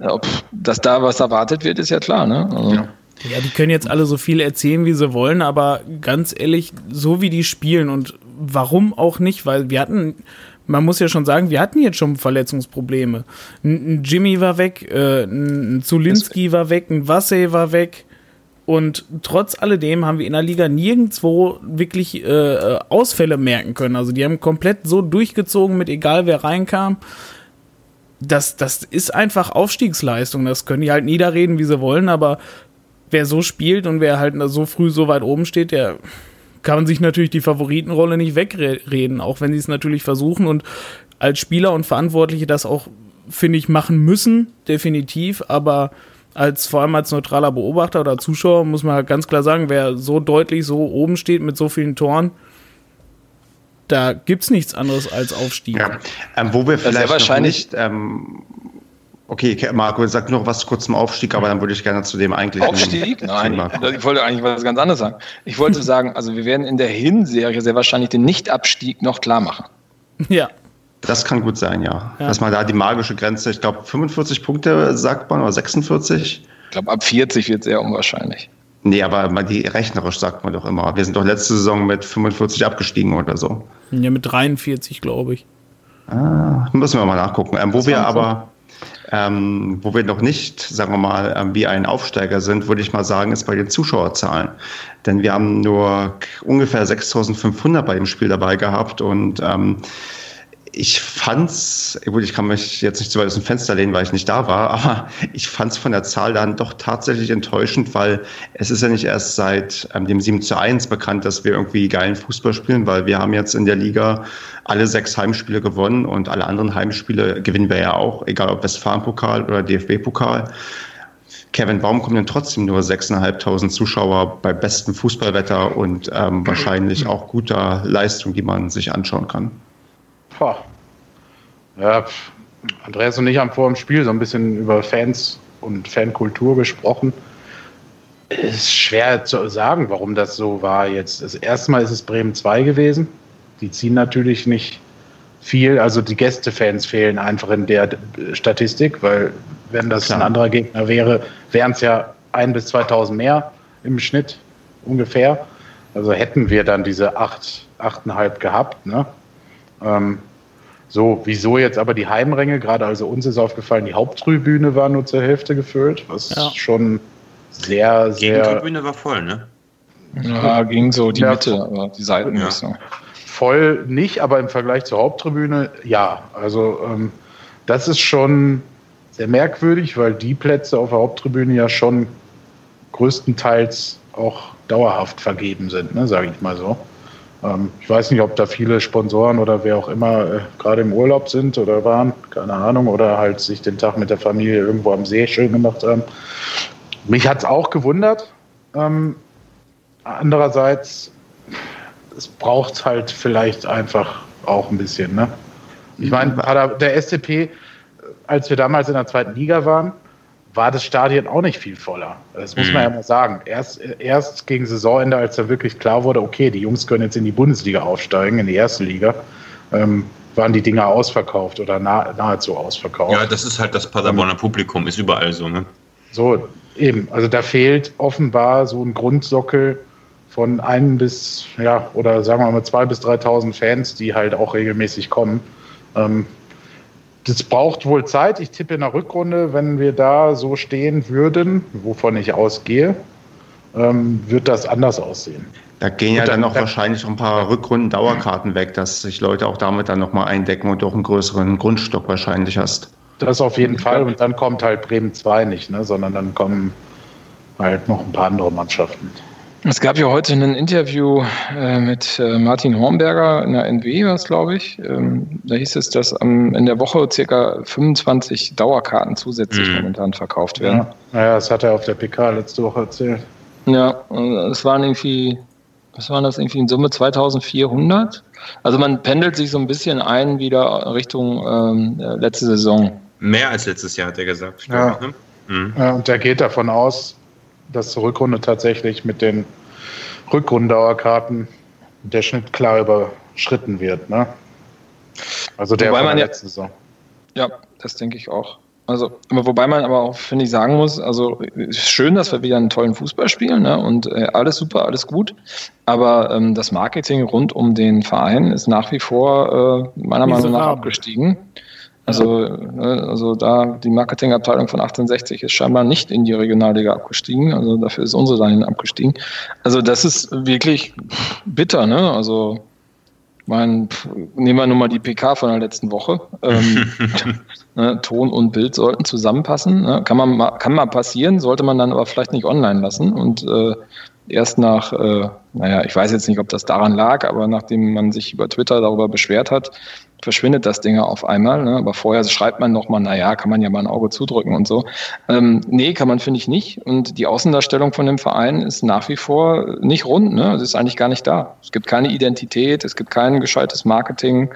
ob, dass da was erwartet wird, ist ja klar. Ne? Also. Ja. Ja, die können jetzt alle so viel erzählen, wie sie wollen, aber ganz ehrlich, so wie die spielen und warum auch nicht, weil wir hatten, man muss ja schon sagen, wir hatten jetzt schon Verletzungsprobleme. Ein Jimmy war weg, äh, ein Zulinski war weg, ein Wassey war weg. Und trotz alledem haben wir in der Liga nirgendwo wirklich äh, Ausfälle merken können. Also die haben komplett so durchgezogen mit egal wer reinkam. Das, das ist einfach Aufstiegsleistung. Das können die halt niederreden, wie sie wollen, aber wer so spielt und wer halt so früh so weit oben steht, der kann sich natürlich die Favoritenrolle nicht wegreden, auch wenn sie es natürlich versuchen und als Spieler und Verantwortliche das auch, finde ich, machen müssen, definitiv, aber als vor allem als neutraler Beobachter oder Zuschauer muss man halt ganz klar sagen, wer so deutlich so oben steht mit so vielen Toren, da gibt es nichts anderes als Aufstieg. Ja. Ähm, wo wir vielleicht wahrscheinlich noch nicht, ähm, okay, Marco, sag noch was kurz zum Aufstieg, aber dann würde ich gerne zu dem eigentlich. Aufstieg? Nein, ich wollte eigentlich was ganz anderes sagen. Ich wollte sagen, also wir werden in der Hinserie sehr wahrscheinlich den Nicht-Abstieg noch klar machen. Ja. Das kann gut sein, ja. ja. Dass man da die magische Grenze, ich glaube 45 Punkte sagt man oder 46. Ich glaube ab 40 wird sehr unwahrscheinlich. Nee, aber die rechnerisch sagt man doch immer. Wir sind doch letzte Saison mit 45 abgestiegen oder so. Ja, mit 43, glaube ich. Ah, müssen wir mal nachgucken. Ähm, wo wir aber, ähm, wo wir noch nicht, sagen wir mal, ähm, wie ein Aufsteiger sind, würde ich mal sagen, ist bei den Zuschauerzahlen. Denn wir haben nur ungefähr 6500 bei dem Spiel dabei gehabt und ähm, ich fand's, gut, ich kann mich jetzt nicht zu weit aus dem Fenster lehnen, weil ich nicht da war, aber ich fand's von der Zahl dann doch tatsächlich enttäuschend, weil es ist ja nicht erst seit ähm, dem 7 zu 1 bekannt, dass wir irgendwie geilen Fußball spielen, weil wir haben jetzt in der Liga alle sechs Heimspiele gewonnen und alle anderen Heimspiele gewinnen wir ja auch, egal ob Westfalen-Pokal oder DFB-Pokal. Kevin Baum kommen dann trotzdem nur 6.500 Zuschauer bei bestem Fußballwetter und ähm, wahrscheinlich auch guter Leistung, die man sich anschauen kann. Boah. Ja, Andreas und ich haben vor dem Spiel so ein bisschen über Fans und Fankultur gesprochen. Es ist schwer zu sagen, warum das so war jetzt. Das erste Mal ist es Bremen 2 gewesen. Die ziehen natürlich nicht viel. Also die Gästefans fehlen einfach in der Statistik, weil wenn das Klar. ein anderer Gegner wäre, wären es ja ein bis 2000 mehr im Schnitt ungefähr. Also hätten wir dann diese acht, achteinhalb gehabt. Ne? Ähm, so, wieso jetzt aber die Heimränge, gerade also uns ist aufgefallen, die Haupttribüne war nur zur Hälfte gefüllt, was ja. schon sehr, sehr. Die Tribüne war voll, ne? Ja, ging so die ja, Mitte, aber die Seiten ja. nicht so. Voll nicht, aber im Vergleich zur Haupttribüne ja. Also ähm, das ist schon sehr merkwürdig, weil die Plätze auf der Haupttribüne ja schon größtenteils auch dauerhaft vergeben sind, ne, sage ich mal so. Ähm, ich weiß nicht, ob da viele Sponsoren oder wer auch immer äh, gerade im Urlaub sind oder waren, keine Ahnung, oder halt sich den Tag mit der Familie irgendwo am See schön gemacht haben. Mich hat es auch gewundert. Ähm, andererseits, es braucht halt vielleicht einfach auch ein bisschen. Ne? Ich meine, der SCP, als wir damals in der zweiten Liga waren, war das Stadion auch nicht viel voller. Das muss mhm. man ja mal sagen. Erst, erst gegen Saisonende, als dann wirklich klar wurde, okay, die Jungs können jetzt in die Bundesliga aufsteigen, in die erste Liga, ähm, waren die Dinger ausverkauft oder nah, nahezu ausverkauft. Ja, das ist halt das Paderborner Publikum, ist überall so, ne? So, eben. Also da fehlt offenbar so ein Grundsockel von ein bis, ja, oder sagen wir mal zwei bis 3.000 Fans, die halt auch regelmäßig kommen. Ähm, das braucht wohl Zeit. Ich tippe in der Rückrunde, wenn wir da so stehen würden, wovon ich ausgehe, ähm, wird das anders aussehen. Da gehen ja dann, noch wahrscheinlich ein paar Rückrunden Dauerkarten weg, dass sich Leute auch damit dann nochmal eindecken und auch einen größeren Grundstock wahrscheinlich hast. Das auf jeden Fall. Und dann kommt halt Bremen 2 nicht, ne? sondern dann kommen halt noch ein paar andere Mannschaften. Es gab ja heute ein Interview äh, mit äh, Martin Hornberger in der NW, was glaube ich. Ähm, da hieß es, dass ähm, in der Woche circa 25 Dauerkarten zusätzlich mhm. momentan verkauft werden. Ja. Naja, das hat er auf der PK letzte Woche erzählt. Ja, es waren irgendwie, was waren das irgendwie in Summe 2400? Also man pendelt sich so ein bisschen ein wieder Richtung ähm, letzte Saison. Mehr als letztes Jahr, hat er gesagt. Ja. Ne? Mhm. ja, und der geht davon aus, dass zur Rückrunde tatsächlich mit den Rückrundendauerkarten der Schnitt klar überschritten wird. Ne? Also der wobei von der letzten ja, Saison. Ja, das denke ich auch. Also, aber wobei man aber auch, finde ich, sagen muss, also ist schön, dass wir wieder einen tollen Fußball spielen, ne? Und äh, alles super, alles gut. Aber ähm, das Marketing rund um den Verein ist nach wie vor äh, meiner Meinung nach abgestiegen. Also, ne, also da die Marketingabteilung von 1860 ist scheinbar nicht in die Regionalliga abgestiegen. Also dafür ist unsere dahin abgestiegen. Also das ist wirklich bitter, ne? Also mein, nehmen wir nur mal die PK von der letzten Woche. Ähm, ne, Ton und Bild sollten zusammenpassen. Ne? Kann, man, kann mal passieren, sollte man dann aber vielleicht nicht online lassen. Und äh, erst nach, äh, naja, ich weiß jetzt nicht, ob das daran lag, aber nachdem man sich über Twitter darüber beschwert hat, verschwindet das Ding auf einmal. Ne? Aber vorher schreibt man noch mal, naja, kann man ja mal ein Auge zudrücken und so. Ähm, nee, kann man, finde ich, nicht. Und die Außendarstellung von dem Verein ist nach wie vor nicht rund. Ne? Es ist eigentlich gar nicht da. Es gibt keine Identität, es gibt kein gescheites Marketing.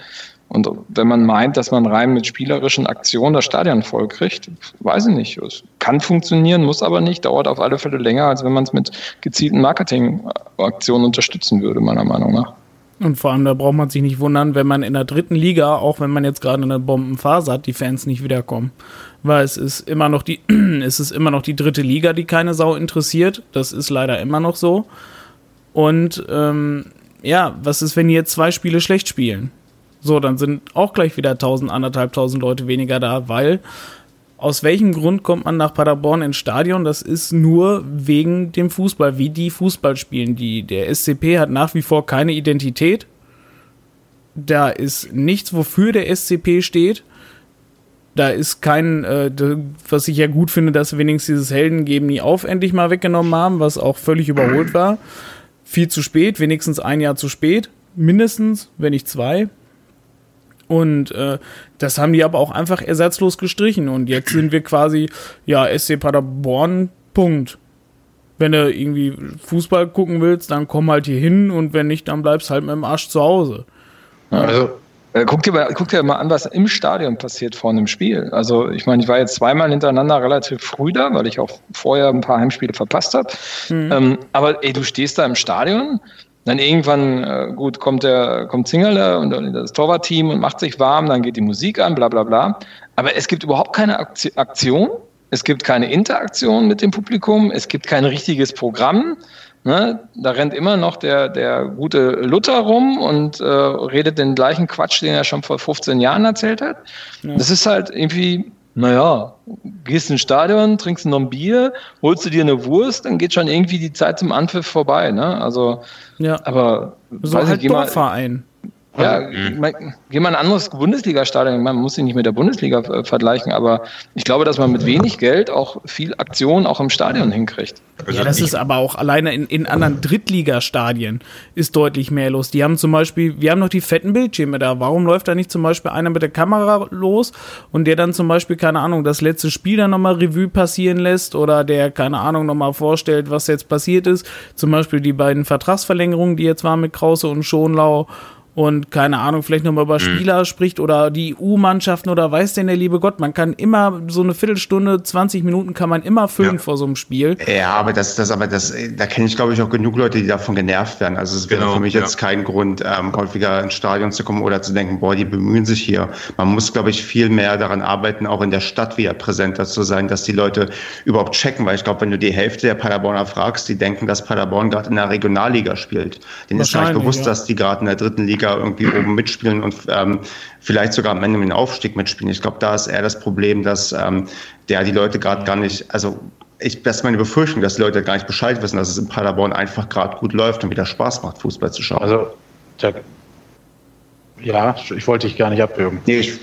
Und wenn man meint, dass man rein mit spielerischen Aktionen das Stadion voll kriegt, weiß ich nicht. Es kann funktionieren, muss aber nicht, dauert auf alle Fälle länger, als wenn man es mit gezielten Marketingaktionen unterstützen würde, meiner Meinung nach. Und vor allem, da braucht man sich nicht wundern, wenn man in der dritten Liga, auch wenn man jetzt gerade eine Bombenphase hat, die Fans nicht wiederkommen. Weil es ist immer noch die, es ist immer noch die dritte Liga, die keine Sau interessiert. Das ist leider immer noch so. Und ähm, ja, was ist, wenn die jetzt zwei Spiele schlecht spielen? So, dann sind auch gleich wieder 1000, anderthalbtausend Leute weniger da, weil aus welchem Grund kommt man nach Paderborn ins Stadion? Das ist nur wegen dem Fußball, wie die Fußball spielen. Die, der SCP hat nach wie vor keine Identität. Da ist nichts, wofür der SCP steht. Da ist kein, äh, was ich ja gut finde, dass wenigstens dieses Helden geben nie auf endlich mal weggenommen haben, was auch völlig überholt war. Viel zu spät, wenigstens ein Jahr zu spät. Mindestens, wenn nicht zwei. Und äh, das haben die aber auch einfach ersatzlos gestrichen. Und jetzt sind wir quasi, ja, SC Paderborn, Punkt. Wenn du irgendwie Fußball gucken willst, dann komm halt hier hin und wenn nicht, dann bleibst halt mit dem Arsch zu Hause. Also, äh, guck, dir mal, guck dir mal an, was im Stadion passiert vor einem Spiel. Also, ich meine, ich war jetzt zweimal hintereinander relativ früh da, weil ich auch vorher ein paar Heimspiele verpasst habe. Mhm. Ähm, aber ey, du stehst da im Stadion, dann irgendwann, äh, gut, kommt der, kommt Zingerle und das Torwartteam und macht sich warm, dann geht die Musik an, bla bla bla. Aber es gibt überhaupt keine Aktion, es gibt keine Interaktion mit dem Publikum, es gibt kein richtiges Programm. Ne? Da rennt immer noch der, der gute Luther rum und äh, redet den gleichen Quatsch, den er schon vor 15 Jahren erzählt hat. Ja. Das ist halt irgendwie, naja, gehst ins Stadion, trinkst noch ein Bier, holst du dir eine Wurst, dann geht schon irgendwie die Zeit zum Anpfiff vorbei. Ne? Also, ja. aber so halt Dorfverein. Ja, mhm. geh mal ein anderes Bundesliga-Stadion. Man muss sich nicht mit der Bundesliga äh, vergleichen, aber ich glaube, dass man mit wenig Geld auch viel Aktion auch im Stadion hinkriegt. Ja, das ist aber auch alleine in, in anderen Drittligastadien ist deutlich mehr los. Die haben zum Beispiel, wir haben noch die fetten Bildschirme da. Warum läuft da nicht zum Beispiel einer mit der Kamera los und der dann zum Beispiel, keine Ahnung, das letzte Spiel dann nochmal Revue passieren lässt oder der, keine Ahnung, nochmal vorstellt, was jetzt passiert ist. Zum Beispiel die beiden Vertragsverlängerungen, die jetzt waren mit Krause und Schonlau und keine Ahnung, vielleicht nochmal über mhm. Spieler spricht oder die U-Mannschaften oder weiß denn der liebe Gott, man kann immer so eine Viertelstunde, 20 Minuten kann man immer füllen ja. vor so einem Spiel. Ja, aber das, das, aber das, da kenne ich glaube ich auch genug Leute, die davon genervt werden. Also es wäre genau, für mich ja. jetzt kein Grund, ähm, häufiger ins Stadion zu kommen oder zu denken, boah, die bemühen sich hier. Man muss, glaube ich, viel mehr daran arbeiten, auch in der Stadt wieder präsenter zu sein, dass die Leute überhaupt checken, weil ich glaube, wenn du die Hälfte der Paderborner fragst, die denken, dass Paderborn gerade in der Regionalliga spielt. Denen ist gar nicht bewusst, ja. dass die gerade in der dritten Liga irgendwie oben mitspielen und ähm, vielleicht sogar am Ende mit dem Aufstieg mitspielen. Ich glaube, da ist eher das Problem, dass ähm, der die Leute gerade gar nicht, also ich, das ist meine Befürchtung, dass die Leute gar nicht Bescheid wissen, dass es in Paderborn einfach gerade gut läuft und wieder Spaß macht, Fußball zu schauen. Also, ja, ich wollte dich gar nicht abwürgen. Nee, ich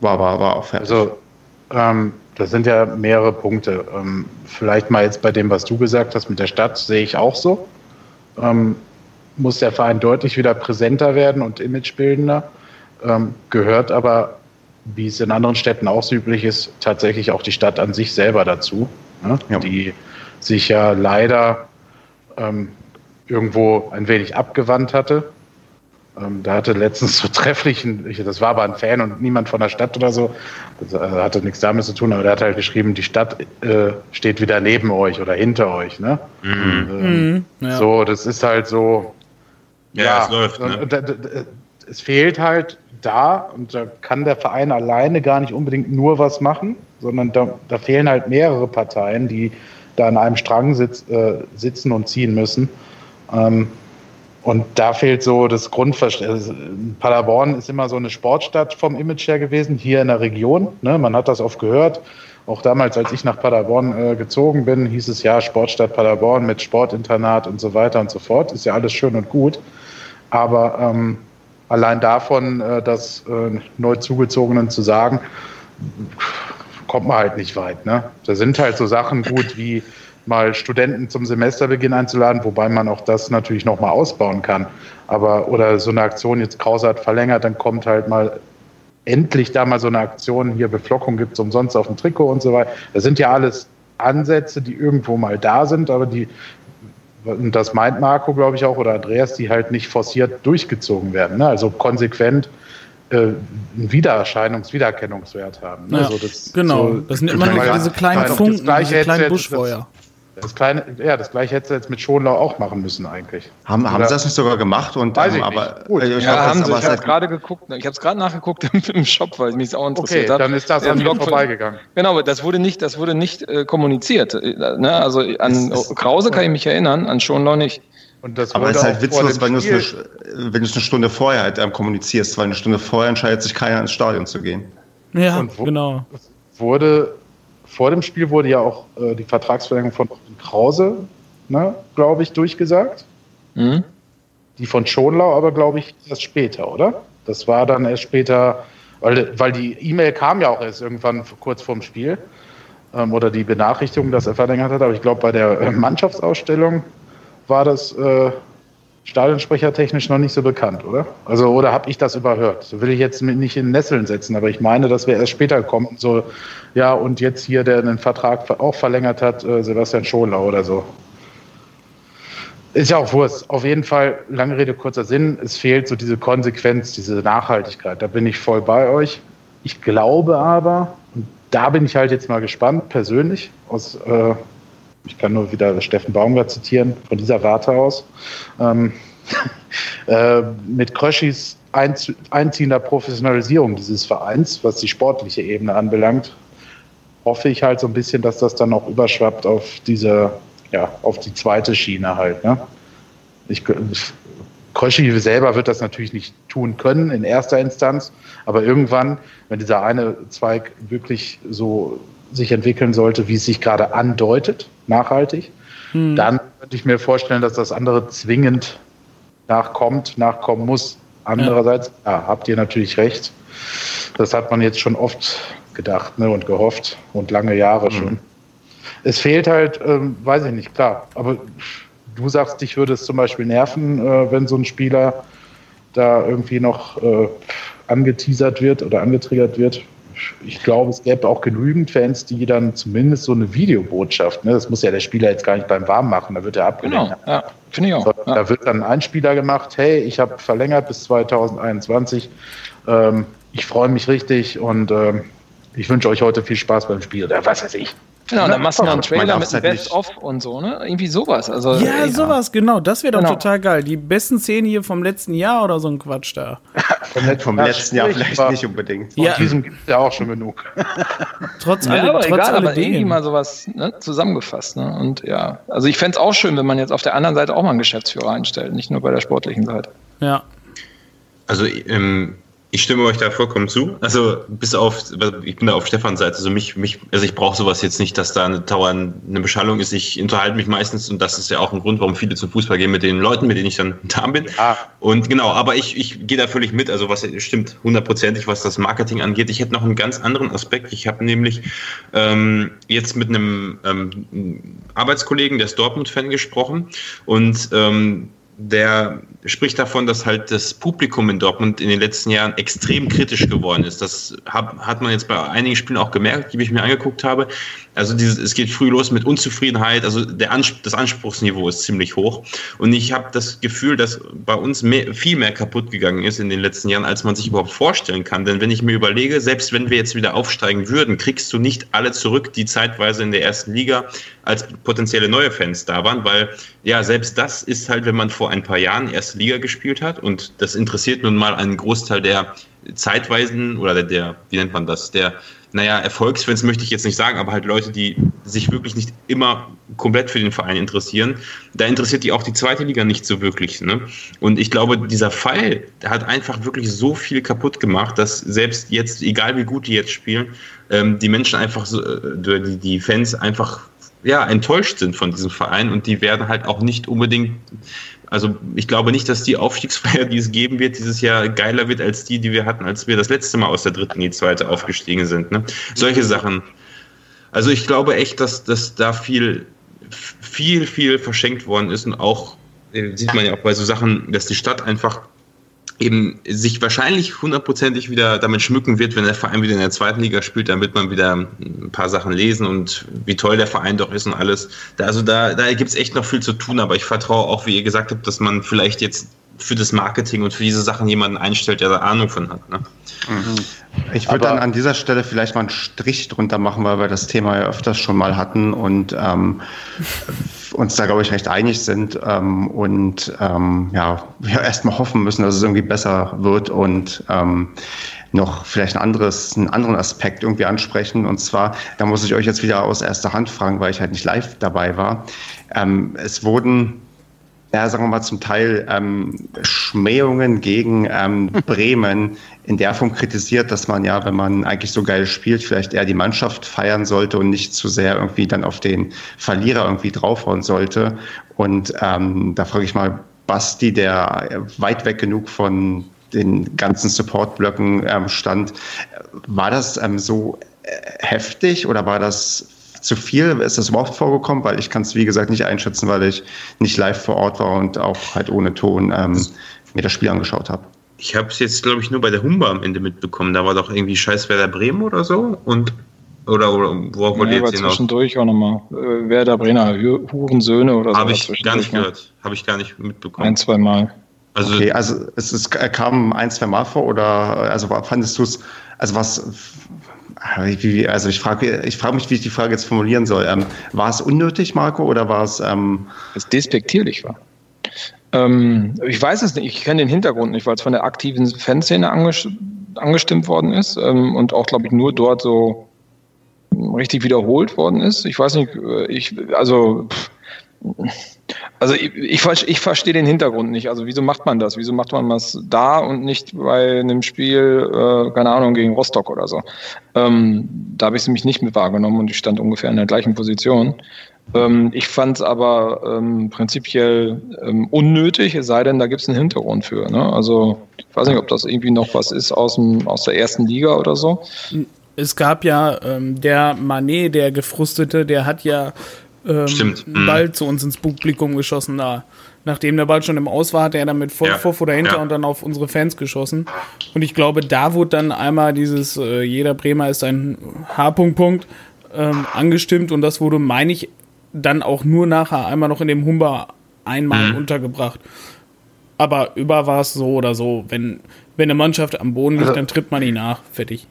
war, war, war auch fertig. Also, ähm, das sind ja mehrere Punkte. Ähm, vielleicht mal jetzt bei dem, was du gesagt hast mit der Stadt, sehe ich auch so. Ähm, muss der Verein deutlich wieder präsenter werden und imagebildender, ähm, gehört aber, wie es in anderen Städten auch so üblich ist, tatsächlich auch die Stadt an sich selber dazu, ne? ja. die sich ja leider ähm, irgendwo ein wenig abgewandt hatte. Ähm, da hatte letztens so trefflichen, das war aber ein Fan und niemand von der Stadt oder so, das äh, hatte nichts damit zu tun, aber der hat halt geschrieben, die Stadt äh, steht wieder neben euch oder hinter euch. Ne? Mhm. Ähm, mhm, ja. So, das ist halt so, ja, ja es läuft. Ne? Es fehlt halt da und da kann der Verein alleine gar nicht unbedingt nur was machen, sondern da, da fehlen halt mehrere Parteien, die da an einem Strang sitz, äh, sitzen und ziehen müssen. Ähm, und da fehlt so das Grundverständnis. Also, Paderborn ist immer so eine Sportstadt vom Image her gewesen, hier in der Region. Ne? Man hat das oft gehört. Auch damals, als ich nach Paderborn äh, gezogen bin, hieß es ja Sportstadt Paderborn mit Sportinternat und so weiter und so fort. Ist ja alles schön und gut. Aber ähm, allein davon, äh, das äh, neu zugezogenen zu sagen, kommt man halt nicht weit. Ne? Da sind halt so Sachen gut wie mal Studenten zum Semesterbeginn einzuladen, wobei man auch das natürlich nochmal ausbauen kann. Aber oder so eine Aktion jetzt Krause hat verlängert, dann kommt halt mal endlich da mal so eine Aktion, hier Beflockung gibt es umsonst auf dem Trikot und so weiter. Das sind ja alles Ansätze, die irgendwo mal da sind, aber die und das meint Marco, glaube ich auch, oder Andreas, die halt nicht forciert durchgezogen werden. Ne? Also konsequent äh, einen Wiedererscheinungs-, Wiedererkennungswert haben. Ne? Ja, so das, genau, so, das nennt man diese kleinen Funken, diese kleinen Buschfeuer. Das kleine, ja, das gleiche hätte jetzt mit Schonlau auch machen müssen eigentlich. Haben, haben sie das nicht sogar gemacht? Und, Weiß ähm, ich aber, nicht. Gut. Äh, ich ja, glaub, haben sie. Ich habe gerade geguckt, ich habe es gerade nachgeguckt im, im, Shop, weil mich es auch interessiert okay, hat. dann ist das an mir vorbeigegangen. Genau, aber das wurde nicht, das wurde nicht äh, kommuniziert. Äh, ne? Also an ist, Krause kann ich mich erinnern, an Schonlau nicht. aber es ist halt witzlos, wenn du es eine, wenn eine Stunde vorher halt ähm, kommunizierst, weil eine Stunde vorher entscheidet sich keiner ins Stadion zu gehen. Ja, wo, genau. Wurde vor dem Spiel wurde ja auch äh, die Vertragsverlängerung von Krause, ne, glaube ich, durchgesagt. Mhm. Die von Schonlau aber, glaube ich, erst später, oder? Das war dann erst später, weil, weil die E-Mail kam ja auch erst irgendwann kurz vorm Spiel ähm, oder die Benachrichtigung, dass er verlängert hat. Aber ich glaube, bei der äh, Mannschaftsausstellung war das äh, Stadionsprecher technisch noch nicht so bekannt, oder? Also, oder habe ich das überhört? So will ich jetzt nicht in Nesseln setzen, aber ich meine, dass wir erst später kommen. So, ja, und jetzt hier, der den Vertrag auch verlängert hat, äh, Sebastian Scholer oder so. Ist ja auch Wurst. Auf jeden Fall, lange Rede, kurzer Sinn. Es fehlt so diese Konsequenz, diese Nachhaltigkeit. Da bin ich voll bei euch. Ich glaube aber, und da bin ich halt jetzt mal gespannt, persönlich, aus äh, ich kann nur wieder Steffen Baumgart zitieren, von dieser Warte aus, ähm, äh, mit Kröschis einziehender Professionalisierung dieses Vereins, was die sportliche Ebene anbelangt, hoffe ich halt so ein bisschen, dass das dann auch überschwappt auf diese, ja, auf die zweite Schiene halt. Ne? Ich, Kröschi selber wird das natürlich nicht tun können in erster Instanz, aber irgendwann, wenn dieser eine Zweig wirklich so sich entwickeln sollte, wie es sich gerade andeutet, nachhaltig, hm. dann könnte ich mir vorstellen, dass das andere zwingend nachkommt, nachkommen muss. Andererseits, ja. ja, habt ihr natürlich recht. Das hat man jetzt schon oft gedacht ne, und gehofft und lange Jahre hm. schon. Es fehlt halt, ähm, weiß ich nicht, klar, aber du sagst, dich würde es zum Beispiel nerven, äh, wenn so ein Spieler da irgendwie noch äh, angeteasert wird oder angetriggert wird ich glaube, es gäbe auch genügend Fans, die dann zumindest so eine Videobotschaft, ne, das muss ja der Spieler jetzt gar nicht beim Warmmachen, da wird er abgelenkt. Genau, ja. Finde ich auch. Da ja. wird dann ein Spieler gemacht, hey, ich habe verlängert bis 2021. Ähm, ich freue mich richtig und ähm, ich wünsche euch heute viel Spaß beim Spiel oder was weiß ich. Genau, dann machst du noch einen Trailer mit einem Best-of und so, ne? Irgendwie sowas. Also, ja, ja. sowas, genau. Das wäre doch genau. total geil. Die besten Szenen hier vom letzten Jahr oder so ein Quatsch da. vom, vom letzten Jahr vielleicht nicht unbedingt. Ja. Von diesem gibt es ja auch schon genug. trotz ja, aber trotz egal, aber irgendwie mal sowas ne, zusammengefasst. Ne? Und ja, also ich fände es auch schön, wenn man jetzt auf der anderen Seite auch mal einen Geschäftsführer einstellt, nicht nur bei der sportlichen Seite. Ja. Also ähm, ich stimme euch da vollkommen zu. Also bis auf, ich bin da auf Stefans Seite. Also mich, mich, also ich brauche sowas jetzt nicht, dass da eine dauernd eine Beschallung ist. Ich unterhalte mich meistens und das ist ja auch ein Grund, warum viele zum Fußball gehen mit den Leuten, mit denen ich dann da bin. Ja. Und genau, aber ich, ich gehe da völlig mit. Also was stimmt hundertprozentig, was das Marketing angeht. Ich hätte noch einen ganz anderen Aspekt. Ich habe nämlich ähm, jetzt mit einem ähm, Arbeitskollegen, der ist Dortmund-Fan gesprochen und ähm, der spricht davon, dass halt das Publikum in Dortmund in den letzten Jahren extrem kritisch geworden ist. Das hat, man jetzt bei einigen Spielen auch gemerkt, die ich mir angeguckt habe. Also dieses, es geht früh los mit Unzufriedenheit. Also der Anspruch, das Anspruchsniveau ist ziemlich hoch. Und ich habe das Gefühl, dass bei uns mehr, viel mehr kaputt gegangen ist in den letzten Jahren, als man sich überhaupt vorstellen kann. Denn wenn ich mir überlege, selbst wenn wir jetzt wieder aufsteigen würden, kriegst du nicht alle zurück, die zeitweise in der ersten Liga als potenzielle neue Fans da waren, weil ja, selbst das ist halt, wenn man vor ein paar Jahren erste Liga gespielt hat und das interessiert nun mal einen Großteil der zeitweisen oder der, der wie nennt man das, der naja, Erfolgsfans möchte ich jetzt nicht sagen, aber halt Leute, die sich wirklich nicht immer komplett für den Verein interessieren, da interessiert die auch die zweite Liga nicht so wirklich. Ne? Und ich glaube, dieser Fall hat einfach wirklich so viel kaputt gemacht, dass selbst jetzt, egal wie gut die jetzt spielen, ähm, die Menschen einfach so, äh, die, die Fans einfach ja, enttäuscht sind von diesem Verein und die werden halt auch nicht unbedingt also ich glaube nicht, dass die Aufstiegsfeier, die es geben wird, dieses Jahr geiler wird als die, die wir hatten, als wir das letzte Mal aus der dritten in die zweite aufgestiegen sind. Ne? Solche Sachen. Also ich glaube echt, dass, dass da viel, viel, viel verschenkt worden ist und auch äh, sieht man ja auch bei so Sachen, dass die Stadt einfach eben sich wahrscheinlich hundertprozentig wieder damit schmücken wird, wenn der Verein wieder in der zweiten Liga spielt, dann wird man wieder ein paar Sachen lesen und wie toll der Verein doch ist und alles. Da, also da, da gibt es echt noch viel zu tun, aber ich vertraue auch, wie ihr gesagt habt, dass man vielleicht jetzt für das Marketing und für diese Sachen jemanden einstellt, der da Ahnung von hat. Ne? Mhm. Ich würde dann an dieser Stelle vielleicht mal einen Strich drunter machen, weil wir das Thema ja öfters schon mal hatten und ähm, uns da, glaube ich, recht einig sind ähm, und ähm, ja, wir erstmal hoffen müssen, dass es irgendwie besser wird und ähm, noch vielleicht ein anderes, einen anderen Aspekt irgendwie ansprechen. Und zwar, da muss ich euch jetzt wieder aus erster Hand fragen, weil ich halt nicht live dabei war. Ähm, es wurden ja, sagen wir mal, zum Teil ähm, Schmähungen gegen ähm, Bremen in der Form kritisiert, dass man ja, wenn man eigentlich so geil spielt, vielleicht eher die Mannschaft feiern sollte und nicht zu sehr irgendwie dann auf den Verlierer irgendwie draufhauen sollte. Und ähm, da frage ich mal Basti, der weit weg genug von den ganzen Support-Blöcken ähm, stand. War das ähm, so äh, heftig oder war das zu viel? Ist das überhaupt vorgekommen? Weil ich kann es, wie gesagt, nicht einschätzen, weil ich nicht live vor Ort war und auch halt ohne Ton ähm, mir das Spiel angeschaut habe. Ich habe es jetzt, glaube ich, nur bei der Humba am Ende mitbekommen. Da war doch irgendwie Scheiß Werder Bremen oder so. Und oder, oder worauf wollt ihr jetzt hinaus? zwischendurch auch nochmal. Äh, Werder Bremer, Hurensöhne oder so. Habe ich gar nicht gehört. Habe ich gar nicht mitbekommen. Ein, zwei Mal. Also, okay, also es, es kam ein, zwei Mal vor oder also fandest du es, also was also ich frage ich frage mich, wie ich die Frage jetzt formulieren soll. Ähm, war es unnötig, Marco, oder war es... Ähm es despektierlich war. Ähm, ich weiß es nicht, ich kenne den Hintergrund nicht, weil es von der aktiven Fanszene angestimmt worden ist ähm, und auch, glaube ich, nur dort so richtig wiederholt worden ist. Ich weiß nicht, äh, ich, also... Pff, also ich, ich, ich verstehe den Hintergrund nicht. Also wieso macht man das? Wieso macht man das da und nicht bei einem Spiel, äh, keine Ahnung, gegen Rostock oder so? Ähm, da habe ich es nämlich nicht mit wahrgenommen und ich stand ungefähr in der gleichen Position. Ähm, ich fand es aber ähm, prinzipiell ähm, unnötig, es sei denn, da gibt es einen Hintergrund für. Ne? Also ich weiß nicht, ob das irgendwie noch was ist aus, dem, aus der ersten Liga oder so. Es gab ja ähm, der Manet, der Gefrustete, der hat ja ähm, Stimmt. Mhm. Ball zu uns ins Publikum geschossen da. Nachdem der Ball schon im Aus war, hat er dann mit voll ja. vor dahinter ja. und dann auf unsere Fans geschossen. Und ich glaube, da wurde dann einmal dieses äh, jeder Bremer ist ein H-Punkt ähm, angestimmt und das wurde, meine ich, dann auch nur nachher einmal noch in dem Humber einmal mhm. untergebracht. Aber über war es so oder so. Wenn, wenn eine Mannschaft am Boden liegt, also, dann tritt man ihn nach. Fertig.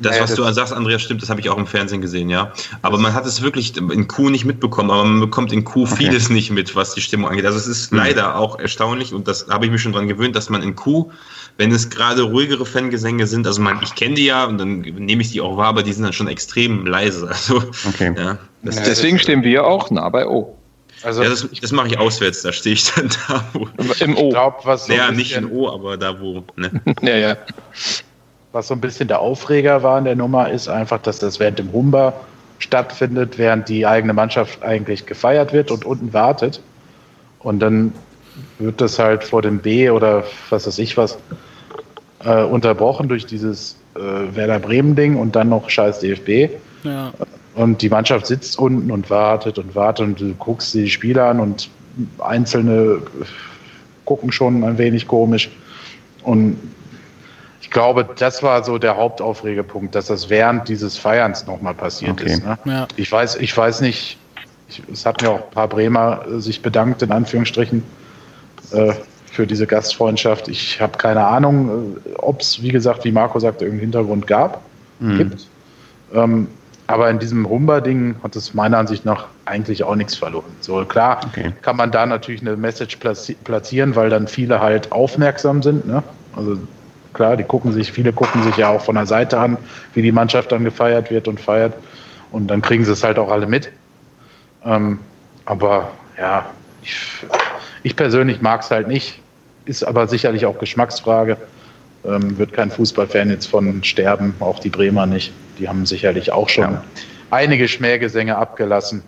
Das, was du sagst, Andreas, stimmt, das habe ich auch im Fernsehen gesehen, ja. Aber man hat es wirklich in Q nicht mitbekommen, aber man bekommt in Q vieles nicht mit, was die Stimmung angeht. Also es ist mhm. leider auch erstaunlich und das habe ich mich schon dran gewöhnt, dass man in Q, wenn es gerade ruhigere Fangesänge sind, also man, ich kenne die ja und dann nehme ich die auch wahr, aber die sind dann schon extrem leise. Also, okay. ja, Deswegen stehen wir auch nah bei O. Also ja, das, das mache ich auswärts, da stehe ich dann da, wo. Im O. Ich glaub, was so ja, nicht in O, aber da, wo. Ne? ja, ja. Was so ein bisschen der Aufreger war in der Nummer, ist einfach, dass das während dem Humber stattfindet, während die eigene Mannschaft eigentlich gefeiert wird und unten wartet. Und dann wird das halt vor dem B oder was weiß ich was äh, unterbrochen durch dieses äh, Werder Bremen-Ding und dann noch scheiß DFB. Ja. Und die Mannschaft sitzt unten und wartet und wartet und du guckst die Spieler an und einzelne gucken schon ein wenig komisch. Und ich glaube, das war so der Hauptaufregepunkt, dass das während dieses Feierns nochmal passiert okay. ist. Ne? Ja. Ich weiß, ich weiß nicht, ich, es hat mir auch ein paar Bremer äh, sich bedankt, in Anführungsstrichen, äh, für diese Gastfreundschaft. Ich habe keine Ahnung, äh, ob es, wie gesagt, wie Marco sagte, irgendeinen Hintergrund gab, mhm. gibt. Ähm, aber in diesem Humber-Ding hat es meiner Ansicht nach eigentlich auch nichts verloren. So klar okay. kann man da natürlich eine Message platzieren, weil dann viele halt aufmerksam sind. Ne? Also klar, die gucken sich, viele gucken sich ja auch von der Seite an, wie die Mannschaft dann gefeiert wird und feiert. Und dann kriegen sie es halt auch alle mit. Ähm, aber ja, ich, ich persönlich mag es halt nicht. Ist aber sicherlich auch Geschmacksfrage. Ähm, wird kein Fußballfan jetzt von sterben, auch die Bremer nicht. Die haben sicherlich auch schon ja. einige Schmähgesänge abgelassen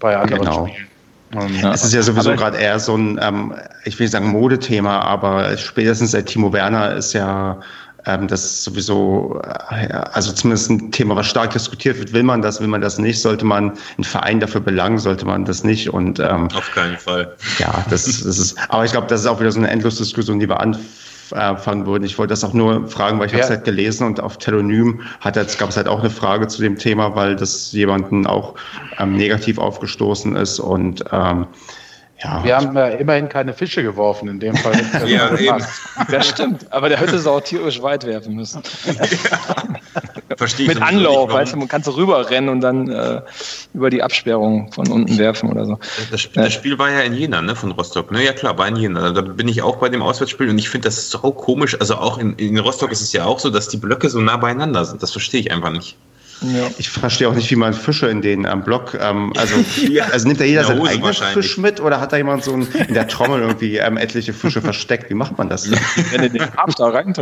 bei anderen genau. Spielen. Um, es ist ja sowieso gerade eher so ein, ähm, ich will nicht sagen Modethema, aber spätestens seit Timo Werner ist ja ähm, das sowieso, äh, also zumindest ein Thema, was stark diskutiert wird. Will man das, will man das nicht? Sollte man einen Verein dafür belangen? Sollte man das nicht? Und ähm, auf keinen Fall. Ja, das, das ist. Aber ich glaube, das ist auch wieder so eine Endlosdiskussion, die wir anfangen fangen würden. Ich wollte das auch nur fragen, weil ich ja. habe es halt gelesen und auf Telonym hat jetzt, gab es halt auch eine Frage zu dem Thema, weil das jemanden auch ähm, negativ aufgestoßen ist und ähm, ja. Wir haben ja immerhin keine Fische geworfen in dem Fall. ja, eben. Das stimmt, aber der hätte sie auch tierisch weit werfen müssen. Ja. Verstehe ich. Mit Anlauf, weißt du, man kann so rüberrennen und dann äh, über die Absperrung von unten werfen oder so. Das Spiel, das Spiel war ja in Jena, ne, von Rostock. Ne? Ja klar, war in Jena. Da bin ich auch bei dem Auswärtsspiel und ich finde das so komisch. Also auch in, in Rostock ist es ja auch so, dass die Blöcke so nah beieinander sind. Das verstehe ich einfach nicht. Ja. Ich verstehe auch nicht, wie man Fische in den am Block, ähm, also, also nimmt da jeder seinen eigenen Fisch mit oder hat da jemand so ein, in der Trommel irgendwie ähm, etliche Fische versteckt? Wie macht man das? Wenn du den After rein,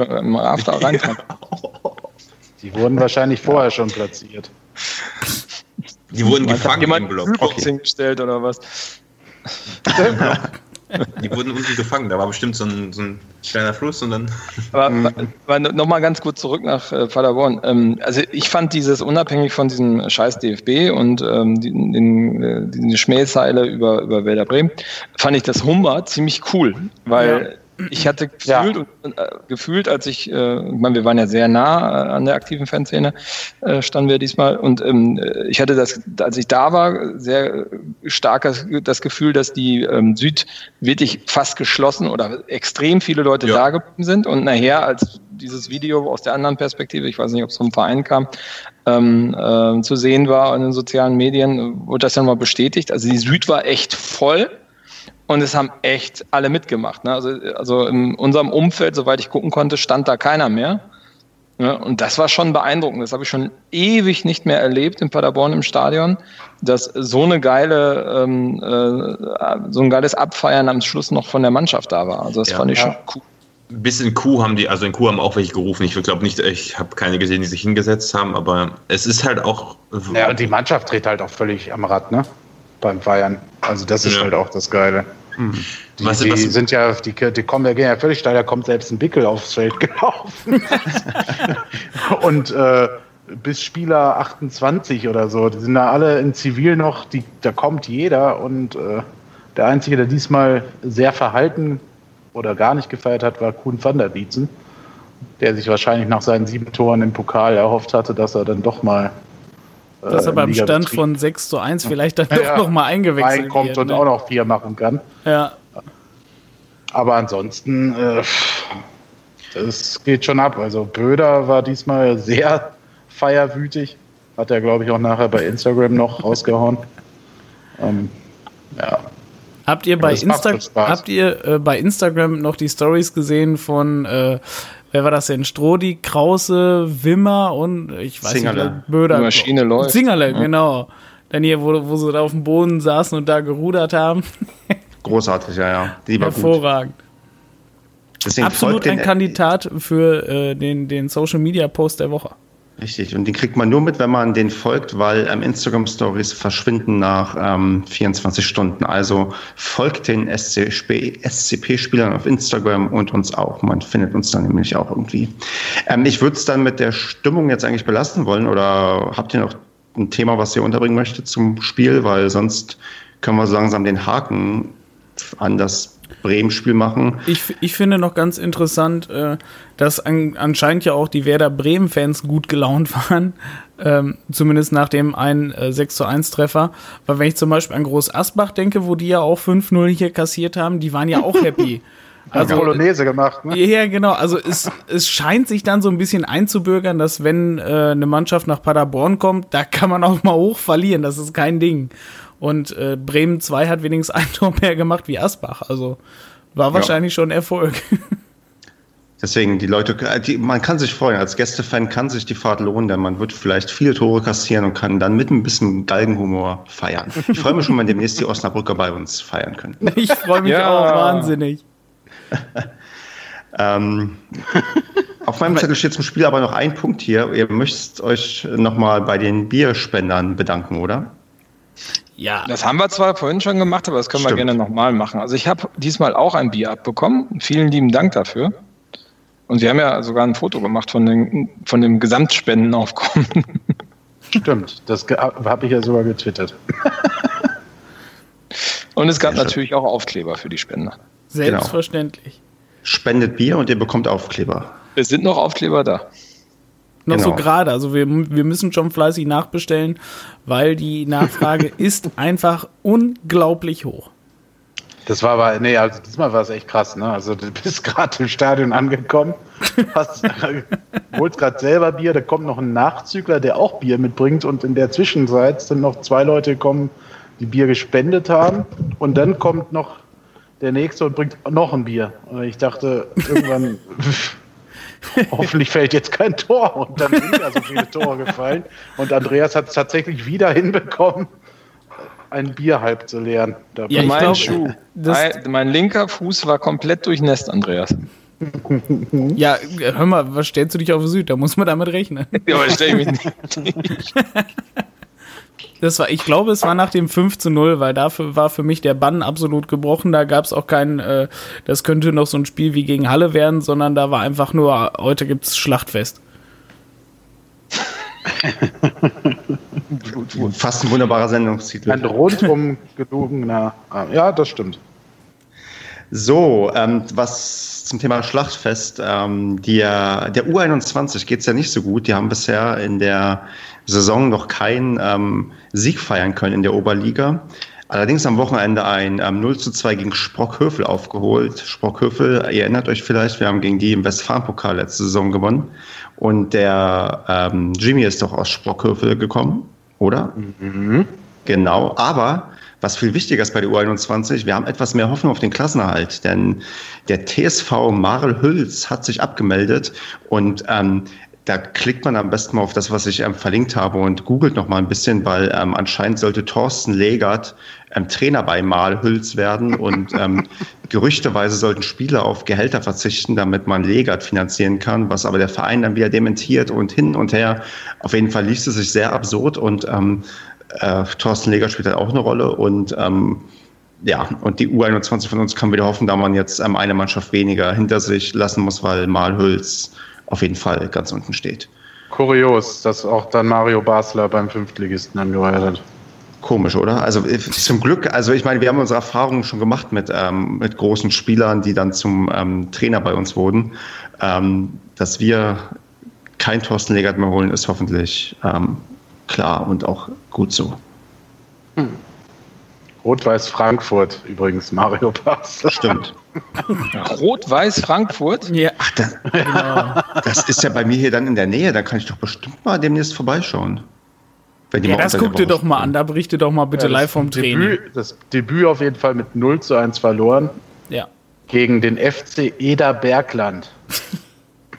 Die wurden wahrscheinlich vorher schon platziert. Die wurden gefangen im Block. Okay. hingestellt oder was? Die wurden unten gefangen. Da war bestimmt so ein, so ein kleiner Fluss und dann. Aber, aber nochmal ganz kurz zurück nach äh, Paderborn. Ähm, also ich fand dieses unabhängig von diesem scheiß DFB und ähm, die, den, äh, diese Schmähzeile über, über Werder Bremen, fand ich das Humber ziemlich cool, weil ja ich hatte gefühlt, ja. äh, gefühlt als ich, äh, ich meine, wir waren ja sehr nah äh, an der aktiven Fanszene, äh, standen wir diesmal, und ähm, ich hatte das, als ich da war, sehr stark das Gefühl, dass die ähm, Süd wirklich fast geschlossen oder extrem viele Leute ja. da geblieben sind und nachher, als dieses Video aus der anderen Perspektive, ich weiß nicht, ob es vom Verein kam, ähm, äh, zu sehen war in den sozialen Medien, wurde das dann mal bestätigt. Also die Süd war echt voll und es haben echt alle mitgemacht. Ne? Also, also in unserem Umfeld, soweit ich gucken konnte, stand da keiner mehr. Ne? Und das war schon beeindruckend. Das habe ich schon ewig nicht mehr erlebt in Paderborn im Stadion, dass so eine geile, ähm, äh, so ein geiles Abfeiern am Schluss noch von der Mannschaft da war. Also das ja, fand ich ja. schon cool. Bis in Kuh haben die, also in Kuh haben auch welche gerufen. Ich glaube nicht, ich habe keine gesehen, die sich hingesetzt haben, aber es ist halt auch. Ja, und die Mannschaft dreht halt auch völlig am Rad, ne? Beim Feiern. Also das ist ja. halt auch das Geile. Hm. Die, was, die was? sind ja, die, die kommen ja, gehen ja völlig steil, da kommt selbst ein Bickel aufs Feld gelaufen. und äh, bis Spieler 28 oder so, die sind da alle in Zivil noch, die, da kommt jeder und äh, der Einzige, der diesmal sehr verhalten oder gar nicht gefeiert hat, war Kuhn van der Bietzen, der sich wahrscheinlich nach seinen sieben Toren im Pokal erhofft hatte, dass er dann doch mal Dass er beim Liga Stand von 6 zu 1 vielleicht dann ja, doch ja. nochmal eingewechselt reinkommt wird, und ne? auch noch vier machen kann. Ja. Aber ansonsten, äh, das geht schon ab. Also Böder war diesmal sehr feierwütig. Hat er, glaube ich, auch nachher bei Instagram noch rausgehauen. Ähm, ja. Habt ihr bei, Insta habt ihr, äh, bei Instagram noch die Stories gesehen von, äh, wer war das denn? Strodi, Krause, Wimmer und ich weiß Zingerle. nicht, Böder. Die Maschine läuft. Zingerle, ja. genau. Dann hier, wo, wo sie da auf dem Boden saßen und da gerudert haben. Großartig, ja, ja. Die war Hervorragend. Deswegen Absolut ein Kandidat für äh, den, den Social Media Post der Woche. Richtig, und den kriegt man nur mit, wenn man den folgt, weil ähm, Instagram Stories verschwinden nach ähm, 24 Stunden. Also folgt den SCP-Spielern auf Instagram und uns auch. Man findet uns dann nämlich auch irgendwie. Ähm, ich würde es dann mit der Stimmung jetzt eigentlich belassen wollen oder habt ihr noch ein Thema, was ihr unterbringen möchtet zum Spiel? Weil sonst können wir so langsam den Haken an das Bremen-Spiel machen. Ich, ich finde noch ganz interessant, äh, dass an, anscheinend ja auch die Werder Bremen-Fans gut gelaunt waren, ähm, zumindest nach dem einen äh, 6 zu 1 Treffer. Weil wenn ich zum Beispiel an Groß Asbach denke, wo die ja auch 5-0 hier kassiert haben, die waren ja auch happy. Also Polonaise gemacht, ne? Ja, genau. Also es, es scheint sich dann so ein bisschen einzubürgern, dass wenn äh, eine Mannschaft nach Paderborn kommt, da kann man auch mal hoch verlieren. Das ist kein Ding. Und äh, Bremen 2 hat wenigstens ein Tor mehr gemacht wie Asbach. Also war wahrscheinlich ja. schon Erfolg. Deswegen, die Leute, äh, die, man kann sich freuen. Als Gästefan kann sich die Fahrt lohnen, denn man wird vielleicht viele Tore kassieren und kann dann mit ein bisschen Galgenhumor feiern. Ich freue mich schon, wenn demnächst die Osnabrücker bei uns feiern können. Ich freue mich ja. auch wahnsinnig. ähm, auf meinem Zettel steht zum Spiel aber noch ein Punkt hier. Ihr möchtet euch nochmal bei den Bierspendern bedanken, oder? Ja. Das haben wir zwar vorhin schon gemacht, aber das können Stimmt. wir gerne nochmal machen. Also ich habe diesmal auch ein Bier abbekommen. Vielen lieben Dank dafür. Und Sie haben ja sogar ein Foto gemacht von, den, von dem Gesamtspendenaufkommen. Stimmt, das habe ich ja sogar getwittert. und es gab natürlich auch Aufkleber für die Spender. Selbstverständlich. Genau. Spendet Bier und ihr bekommt Aufkleber. Es sind noch Aufkleber da. Noch genau. so gerade. Also wir, wir müssen schon fleißig nachbestellen, weil die Nachfrage ist einfach unglaublich hoch. Das war aber, nee, also diesmal war es echt krass, ne? Also du bist gerade im Stadion angekommen, hast, holst gerade selber Bier, da kommt noch ein Nachzügler, der auch Bier mitbringt und in der Zwischenzeit sind noch zwei Leute gekommen, die Bier gespendet haben und dann kommt noch der nächste und bringt noch ein Bier. Und ich dachte irgendwann, hoffentlich fällt jetzt kein Tor. Und dann sind ja so viele Tore gefallen. Und Andreas hat es tatsächlich wieder hinbekommen, ein Bier halb zu leeren. Ja, mein glaub, Schuh. Mein, mein linker Fuß war komplett durchnässt, Andreas. Ja, hör mal, was stellst du dich auf Süd? Da muss man damit rechnen. Ja, aber stell ich mich nicht. Das war, ich glaube, es war nach dem 5 zu 0, weil dafür war für mich der Bann absolut gebrochen. Da gab es auch keinen, äh, das könnte noch so ein Spiel wie gegen Halle werden, sondern da war einfach nur, heute gibt es Schlachtfest. Fast ein wunderbarer Sendungstitel. Ein rundum gelogener. Ja, das stimmt. So, ähm, was zum Thema Schlachtfest. Ähm, der, der U21 geht es ja nicht so gut. Die haben bisher in der Saison noch keinen ähm, Sieg feiern können in der Oberliga. Allerdings am Wochenende ein ähm, 0 zu 2 gegen Sprockhövel aufgeholt. Sprockhövel, ihr erinnert euch vielleicht, wir haben gegen die im Westfalenpokal letzte Saison gewonnen. Und der ähm, Jimmy ist doch aus Sprockhövel gekommen, oder? Mhm. Genau, aber was viel wichtiger ist bei der U21, wir haben etwas mehr Hoffnung auf den Klassenerhalt, denn der TSV Marel Hüls hat sich abgemeldet und ähm, da klickt man am besten mal auf das, was ich ähm, verlinkt habe und googelt noch mal ein bisschen, weil ähm, anscheinend sollte Thorsten Legert ähm, Trainer bei Malhüls werden und ähm, gerüchteweise sollten Spieler auf Gehälter verzichten, damit man Legert finanzieren kann, was aber der Verein dann wieder dementiert und hin und her. Auf jeden Fall liest es sich sehr absurd und ähm, äh, Thorsten Legert spielt halt auch eine Rolle und ähm, ja, und die U21 von uns kann wieder hoffen, da man jetzt ähm, eine Mannschaft weniger hinter sich lassen muss, weil Malhüls auf jeden Fall ganz unten steht. Kurios, dass auch dann Mario Basler beim Fünftligisten angeheuert hat. Komisch, oder? Also äh, zum Glück, also ich meine, wir haben unsere Erfahrungen schon gemacht mit, ähm, mit großen Spielern, die dann zum ähm, Trainer bei uns wurden. Ähm, dass wir kein Thorsten Legert mehr holen, ist hoffentlich ähm, klar und auch gut so. Hm. Rot-Weiß Frankfurt übrigens, Mario Pass. Stimmt. Rot-Weiß Frankfurt? Ja. Ach, das, genau. das ist ja bei mir hier dann in der Nähe, da kann ich doch bestimmt mal demnächst vorbeischauen. ja, das guck dir doch mal an, da berichte doch mal bitte ja, live vom Training. Debüt, das Debüt auf jeden Fall mit 0 zu 1 verloren. Ja. Gegen den FC Eder Bergland.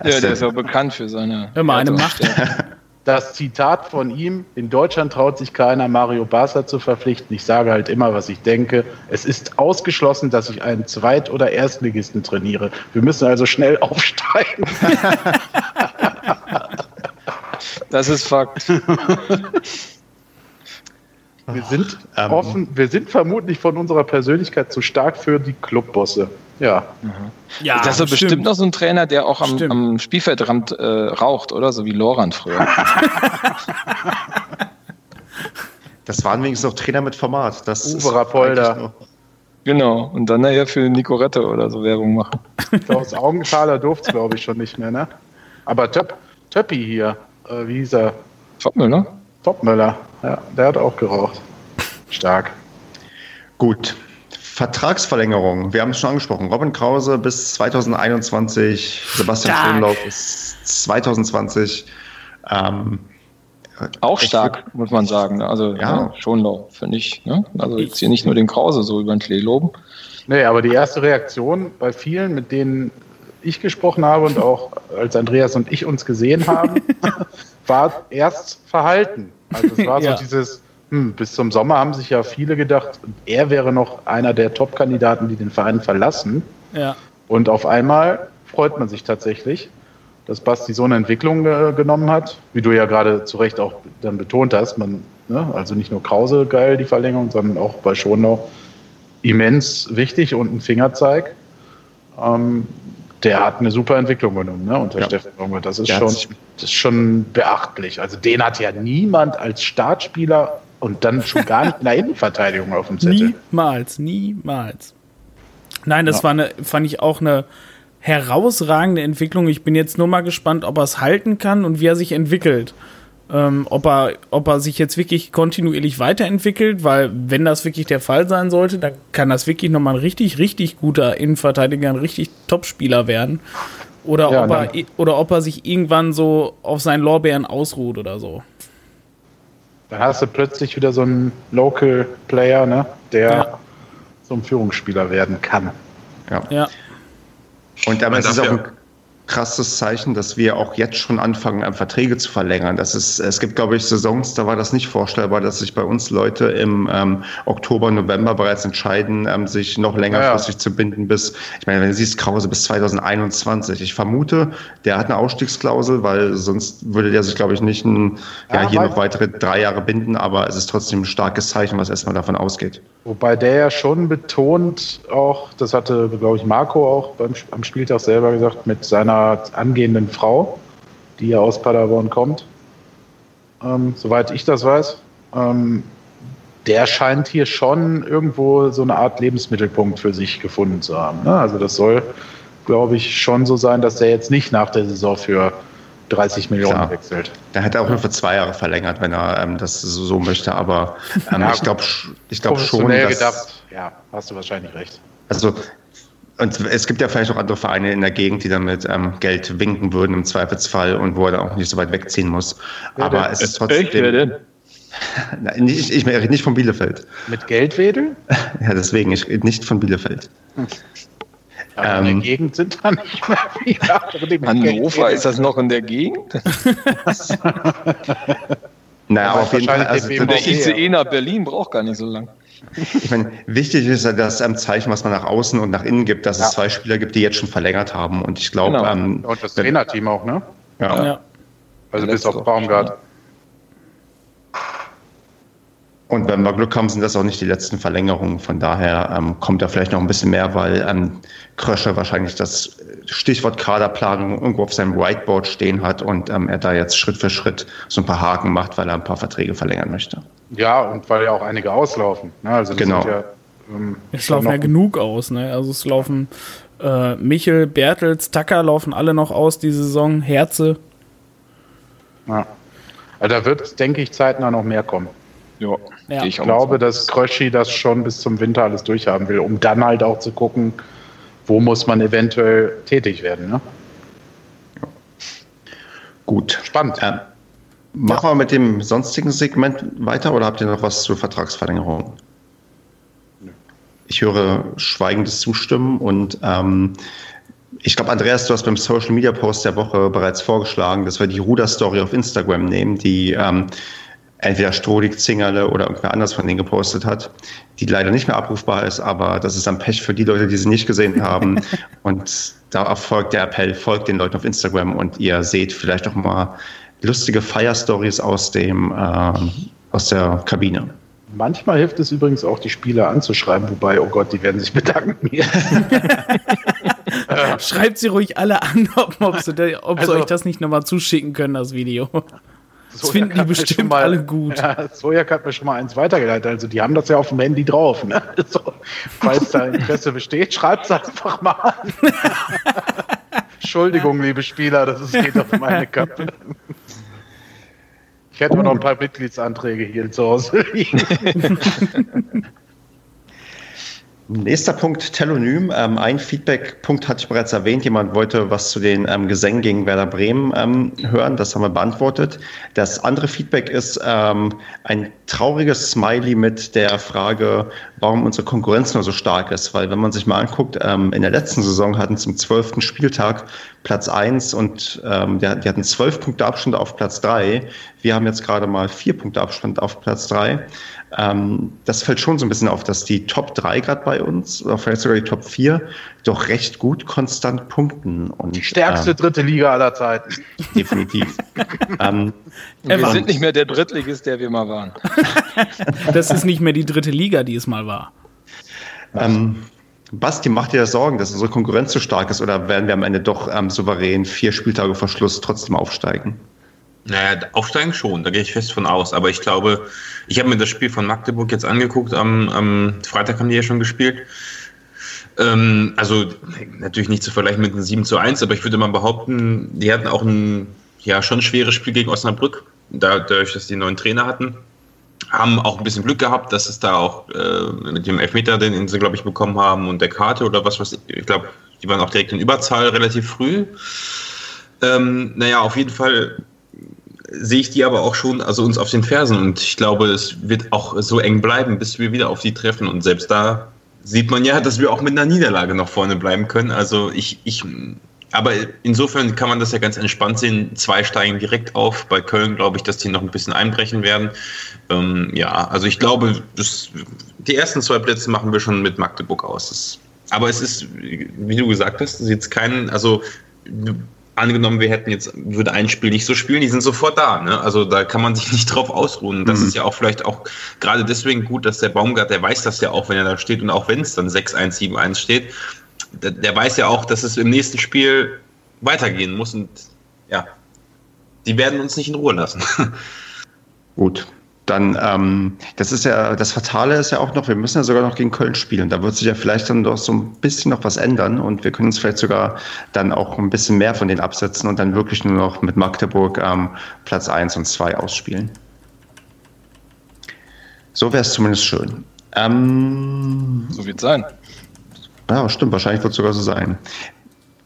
ja, der ist auch bekannt für seine. Immer eine Macht. das Zitat von ihm, in Deutschland traut sich keiner, Mario Basler zu verpflichten. Ich sage halt immer, was ich denke. Es ist ausgeschlossen, dass ich einen Zweit- oder Erstligisten trainiere. Wir müssen also schnell aufsteigen. das ist Fakt. Wir sind ähm, offen, wir sind vermutlich von unserer Persönlichkeit zu stark für die Clubbosse. Ja. Mhm. ja das ist bestimmt. bestimmt noch so ein Trainer, der auch am, am Spielfeldrand äh, raucht, oder? So wie Lorand früher. das waren wenigstens noch Trainer mit Format. Das Uwe Rapolda. Genau, und dann nachher für Nicorette oder so Werbung machen. Aus Augenthaler durfte es, glaube ich, schon nicht mehr, ne? Aber Töp, Töppi hier, äh, wie hieß er? Topmüller? Topmüller, ja, der hat auch geraucht. Stark. Gut, Vertragsverlängerung, wir haben es schon angesprochen. Robin Krause bis 2021, Sebastian Schonlauf bis 2020. Ähm, auch stark, muss man sagen. Also ja. ja Schonlauf, finde ich. Ne? Also jetzt hier nicht nur den Krause so über den Klee loben. Nee, aber die erste Reaktion bei vielen, mit denen ich gesprochen habe und auch als Andreas und ich uns gesehen haben, war erst Verhalten. Also es war so ja. dieses, hm, bis zum Sommer haben sich ja viele gedacht, er wäre noch einer der Top-Kandidaten, die den Verein verlassen. Ja. Und auf einmal freut man sich tatsächlich, dass Basti so eine Entwicklung äh, genommen hat, wie du ja gerade zu Recht auch dann betont hast. Man, ne, also nicht nur Krause geil, die Verlängerung, sondern auch bei Schonau immens wichtig und ein Fingerzeig. Ähm, der hat eine super Entwicklung genommen, ne, unter ja. Steffen Runge. Das ist schon, das ist schon beachtlich. Also den hat ja niemand als Startspieler und dann schon gar nicht in der Innenverteidigung auf dem Zettel. Niemals, niemals. Nein, das ja. war eine, fand ich auch eine herausragende Entwicklung. Ich bin jetzt nur mal gespannt, ob er es halten kann und wie er sich entwickelt. Ähm, ob, er, ob er sich jetzt wirklich kontinuierlich weiterentwickelt, weil wenn das wirklich der Fall sein sollte, dann kann das wirklich nochmal ein richtig, richtig guter Innenverteidiger, ein richtig Top-Spieler werden. Oder, ja, ob er, oder ob er sich irgendwann so auf seinen Lorbeeren ausruht oder so. Dann hast du plötzlich wieder so einen Local Player, ne, der ja. so ein Führungsspieler werden kann. Ja. ja. Und damit ist es auch ein krasses Zeichen, dass wir auch jetzt schon anfangen, Verträge zu verlängern. Das ist, es gibt, glaube ich, Saisons, da war das nicht vorstellbar, dass sich bei uns Leute im ähm, Oktober, November bereits entscheiden, ähm, sich noch längerfristig ja. zu binden bis, ich meine, wenn du siehst, Krause bis 2021. Ich vermute, der hat eine Ausstiegsklausel, weil sonst würde der sich, glaube ich, nicht ein, ja, ja hier noch weitere drei Jahre binden, aber es ist trotzdem ein starkes Zeichen, was erstmal davon ausgeht. Wobei der ja schon betont, auch, das hatte, glaube ich, Marco auch beim, am Spieltag selber gesagt, mit seiner seiner angehenden Frau, die ja aus Paderborn kommt, ähm, soweit ich das weiß. Ähm, der scheint hier schon irgendwo so eine Art Lebensmittelpunkt für sich gefunden zu haben. Ne? Also das soll, glaube ich, schon so sein, dass der jetzt nicht nach der Saison für 30 Millionen Klar. wechselt. Der hätte auch nur für zwei Jahre verlängert, wenn er ähm, das so möchte. Aber ähm, ja, ich glaube ich glaub schon, dass... Gedacht. Ja, hast du wahrscheinlich recht. Also und es gibt ja vielleicht auch andere Vereine in der Gegend, die damit ähm, Geld winken würden im Zweifelsfall und wo er dann auch nicht so weit wegziehen muss. Ja, Aber es ist trotzdem. Wer denn? Nein, ich, ich rede nicht von Bielefeld. Mit Geldwedel? Ja, deswegen, ich rede nicht von Bielefeld. Hm. Aber ähm, in der ähm, Gegend sind da nicht mehr viele Hannover, ist das noch in der Gegend? naja, auf jeden Fall. Also, der ICE nach Berlin braucht gar nicht so lang. Ich meine, wichtig ist ja das ähm, Zeichen, was man nach außen und nach innen gibt, dass ja. es zwei Spieler gibt, die jetzt schon verlängert haben. Und ich glaube. Genau. Ähm, und das Trainerteam auch, ne? Ja. ja. Also bis auf Baumgart. Und wenn wir Glück haben, sind das auch nicht die letzten Verlängerungen. Von daher ähm, kommt da vielleicht noch ein bisschen mehr, weil ähm, Krösche wahrscheinlich das Stichwort Kaderplanung irgendwo auf seinem Whiteboard stehen hat und ähm, er da jetzt Schritt für Schritt so ein paar Haken macht, weil er ein paar Verträge verlängern möchte. Ja, und weil ja auch einige auslaufen. Ne? Also genau. Ja, ähm, es laufen ja genug aus. Ne? Also es laufen äh, Michel, Bertels, Tacker laufen alle noch aus die Saison, Herze. Ja. Also da wird, denke ich, zeitnah noch mehr kommen. Ja, Ja. Ich auch glaube, dass Kröschi das schon bis zum Winter alles durchhaben will, um dann halt auch zu gucken, wo muss man eventuell tätig werden. Ne? Gut. Spannend. Ähm, machen wir mit dem sonstigen Segment weiter oder habt ihr noch was zur Vertragsverlängerung? Ich höre schweigendes Zustimmen und ähm, ich glaube, Andreas, du hast beim Social Media Post der Woche bereits vorgeschlagen, dass wir die Ruder-Story auf Instagram nehmen, die ähm, entweder Strohlig, Zingerle oder irgendwer anders von denen gepostet hat, die leider nicht mehr abrufbar ist, aber das ist ein Pech für die Leute, die sie nicht gesehen haben. und da erfolgt der Appell, folgt den Leuten auf Instagram und ihr seht vielleicht auch mal lustige Fire-Stories aus dem ähm, aus der Kabine. Manchmal hilft es übrigens auch, die Spieler anzuschreiben, wobei, oh Gott, die werden sich bedanken. Schreibt sie ruhig alle an, ob, ob, sie, ob Also- sie euch das nicht nochmal zuschicken können, das Video. Das finden die bestimmt mal- alle gut. Ja, Sojak hat mir schon mal eins weitergeleitet. Also die haben das ja auf dem Handy drauf. Ne? So, falls da Interesse besteht, schreibt es einfach mal an. Entschuldigung, liebe Spieler, das ist, geht auf meine Kappe. Ich hätte aber noch ein paar Mitgliedsanträge hier zu Hause liegen. Nächster Punkt, Telonym. Ähm, ein Feedback-Punkt hatte ich bereits erwähnt. Jemand wollte was zu den ähm, Gesängen gegen Werder Bremen ähm, hören. Das haben wir beantwortet. Das andere Feedback ist ähm, ein trauriges Smiley mit der Frage, warum unsere Konkurrenz nur so stark ist. Weil wenn man sich mal anguckt, ähm, in der letzten Saison hatten zum zwölften Spieltag Platz eins und ähm, die, die hatten zwölf Punkte Abstand auf Platz drei. Wir haben jetzt gerade mal vier Punkte Abstand auf Platz drei. Ähm, das fällt schon so ein bisschen auf, dass die Top 3 gerade bei uns, oder vielleicht sogar die Top 4, doch recht gut konstant punkten. Und, Die stärkste ähm, dritte Liga aller Zeiten. definitiv. ähm, wir Ever. sind nicht mehr der Drittligist, der wir mal waren. Das ist nicht mehr die dritte Liga, die es mal war. ähm, Basti, macht dir Sorgen, dass unsere Konkurrenz so stark ist oder werden wir am Ende doch ähm, souverän vier Spieltage vor Schluss trotzdem aufsteigen? Naja, aufsteigen schon, da gehe ich fest von aus. Aber ich glaube, ich habe mir das Spiel von Magdeburg jetzt angeguckt. Am, am Freitag haben die ja schon gespielt. Ähm, also natürlich nicht zu vergleichen mit einem 7 zu 1, aber ich würde mal behaupten, die hatten auch ein ja, schon schweres Spiel gegen Osnabrück, da- dadurch, dass die einen neuen Trainer hatten. Haben auch ein bisschen Glück gehabt, dass es da auch äh, mit dem Elfmeter, den sie, glaube ich, bekommen haben und der Karte oder was, was ich glaube, die waren auch direkt in Überzahl relativ früh. Ähm, naja, auf jeden Fall sehe ich die aber auch schon, also uns auf den Fersen und ich glaube, es wird auch so eng bleiben, bis wir wieder auf die treffen und selbst da sieht man ja, dass wir auch mit einer Niederlage noch vorne bleiben können. Also ich, ich, aber insofern kann man das ja ganz entspannt sehen. Zwei steigen direkt auf. Bei Köln glaube ich, dass die noch ein bisschen einbrechen werden. Ähm, ja, also ich glaube, das, die ersten zwei Plätze machen wir schon mit Magdeburg aus. Das, aber es ist, wie du gesagt hast, es ist jetzt kein, also angenommen, wir hätten jetzt, würde ein Spiel nicht so spielen, die sind sofort da. Ne? Also da kann man sich nicht drauf ausruhen. Das Mhm. ist ja auch vielleicht auch gerade deswegen gut, dass der Baumgart, der weiß das ja auch, wenn er da steht und auch wenn es dann 6-1, 7-1 steht, der, der weiß ja auch, dass es im nächsten Spiel weitergehen muss und ja, die werden uns nicht in Ruhe lassen. Gut. Dann, ähm, das ist ja, das Fatale ist ja auch noch, wir müssen ja sogar noch gegen Köln spielen. Da wird sich ja vielleicht dann doch so ein bisschen noch was ändern und wir können uns vielleicht sogar dann auch ein bisschen mehr von denen absetzen und dann wirklich nur noch mit Magdeburg ähm, Platz 1 und 2 ausspielen. So wäre es zumindest schön. Ähm, So wird es sein. ja, stimmt, wahrscheinlich wird es sogar so sein.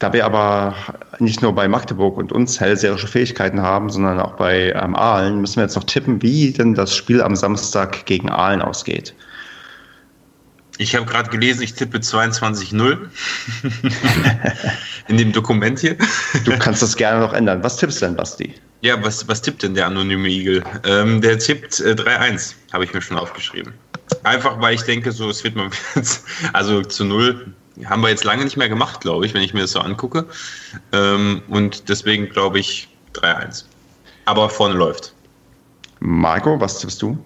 Da wir aber nicht nur bei Magdeburg und uns hellseherische Fähigkeiten haben, sondern auch bei ähm, Aalen, müssen wir jetzt noch tippen, wie denn das Spiel am Samstag gegen Aalen ausgeht. Ich habe gerade gelesen, ich tippe 22-0 in dem Dokument hier. Du kannst das gerne noch ändern. Was tippst du denn, Basti? Ja, was, was tippt denn der anonyme Igel? Ähm, der tippt äh, 3-1, habe ich mir schon aufgeschrieben. Einfach, weil ich denke, so, es wird mal, also zu Null haben wir jetzt lange nicht mehr gemacht, glaube ich, wenn ich mir das so angucke. Ähm, und deswegen glaube ich 3-1. Aber vorne läuft. Marco, was tippst du?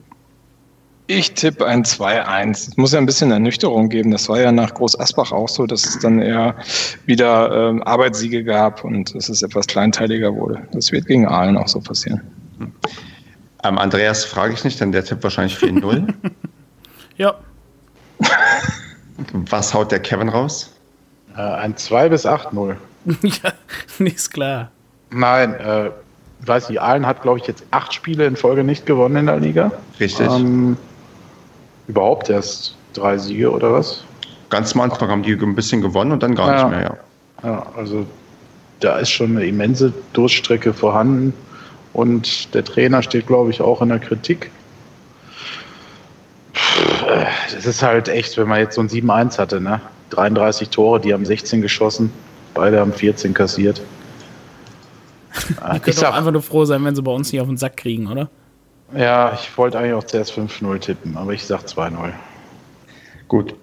Ich tippe ein 2-1. Es muss ja ein bisschen Ernüchterung geben. Das war ja nach Groß Asbach auch so, dass es dann eher wieder ähm, Arbeitssiege gab und dass es etwas kleinteiliger wurde. Das wird gegen Aalen auch so passieren. Ähm, Andreas frage ich nicht, denn der tippt wahrscheinlich 4-0. Ja, was haut der Kevin raus? Äh, ein 2 bis 8-0. ja, ist klar. Nein, äh, ich weiß nicht, Aalen hat, glaube ich, jetzt acht Spiele in Folge nicht gewonnen in der Liga. Richtig. Ähm, überhaupt erst drei Siege oder was? Ganz am Anfang haben die ein bisschen gewonnen und dann gar Ja. nicht mehr, ja. Ja, also da ist schon eine immense Durststrecke vorhanden. Und der Trainer steht, glaube ich, auch in der Kritik. Pff, äh, Das ist halt echt, wenn man jetzt so ein 7-1 hatte, ne? 33 Tore, die haben 16 geschossen, beide haben 14 kassiert. Die können doch einfach nur froh sein, wenn sie bei uns nicht auf den Sack kriegen, oder? ja, ich wollte eigentlich auch zuerst 5-0 tippen, aber ich sag 2-0. Gut.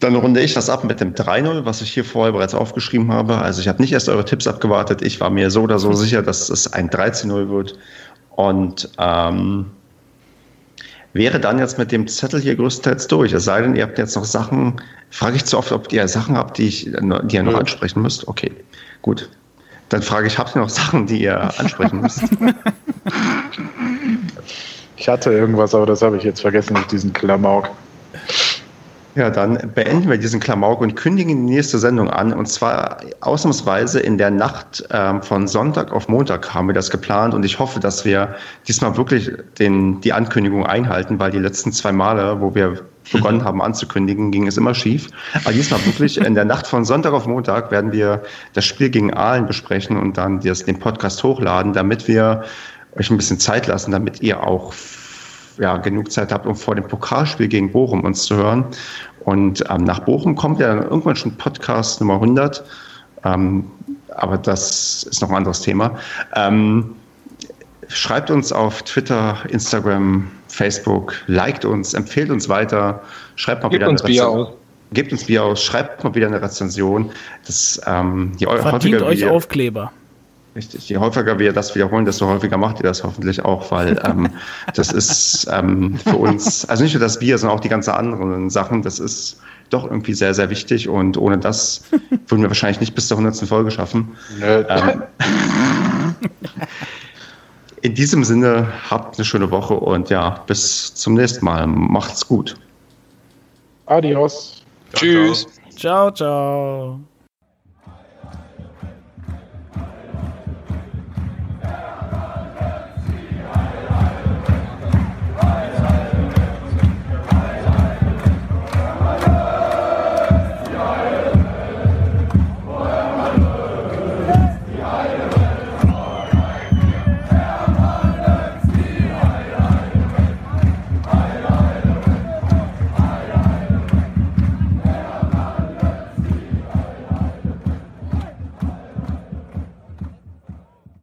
Dann runde ich das ab mit dem 3-0, was ich hier vorher bereits aufgeschrieben habe. Also ich habe nicht erst eure Tipps abgewartet. Ich war mir so oder so sicher, dass es ein 13-0 wird. Und ähm, wäre dann jetzt mit dem Zettel hier größtenteils durch. Es sei denn, ihr habt jetzt noch Sachen, frage ich zu oft, ob ihr Sachen habt, die, ich, die ihr noch Nö. ansprechen müsst. Okay, gut. Dann frage ich, habt ihr noch Sachen, die ihr ansprechen müsst? Ich hatte irgendwas, aber das habe ich jetzt vergessen durch diesen Klamauk. Ja, dann beenden wir diesen Klamauk und kündigen die nächste Sendung an. Und zwar ausnahmsweise in der Nacht ähm, von Sonntag auf Montag haben wir das geplant. Und ich hoffe, dass wir diesmal wirklich den, die Ankündigung einhalten, weil die letzten zwei Male, wo wir begonnen haben anzukündigen, ging es immer schief. Aber diesmal wirklich in der Nacht von Sonntag auf Montag werden wir das Spiel gegen Aalen besprechen und dann das, den Podcast hochladen, damit wir euch ein bisschen Zeit lassen, damit ihr auch ja, genug Zeit habt, um vor dem Pokalspiel gegen Bochum uns zu hören. Und ähm, nach Bochum kommt ja dann irgendwann schon Podcast Nummer 100. Ähm, aber das ist noch ein anderes Thema. Ähm, schreibt uns auf Twitter, Instagram, Facebook, liked uns, empfehlt uns weiter, schreibt mal Gebt wieder uns eine Bier Rezen- aus. Gebt uns Bier aus, schreibt mal wieder eine Rezension. Das, ähm, Verdient euch Aufkleber. Richtig. Je häufiger wir das wiederholen, desto häufiger macht ihr das hoffentlich auch, weil ähm, das ist ähm, für uns, also nicht nur das Bier, sondern auch die ganzen anderen Sachen, das ist doch irgendwie sehr, sehr wichtig und ohne das würden wir wahrscheinlich nicht bis zur 100. Folge schaffen. Nö. Ähm, in diesem Sinne, habt eine schöne Woche und ja, bis zum nächsten Mal. Macht's gut. Adios. Ciao, ciao. Ciao, ciao.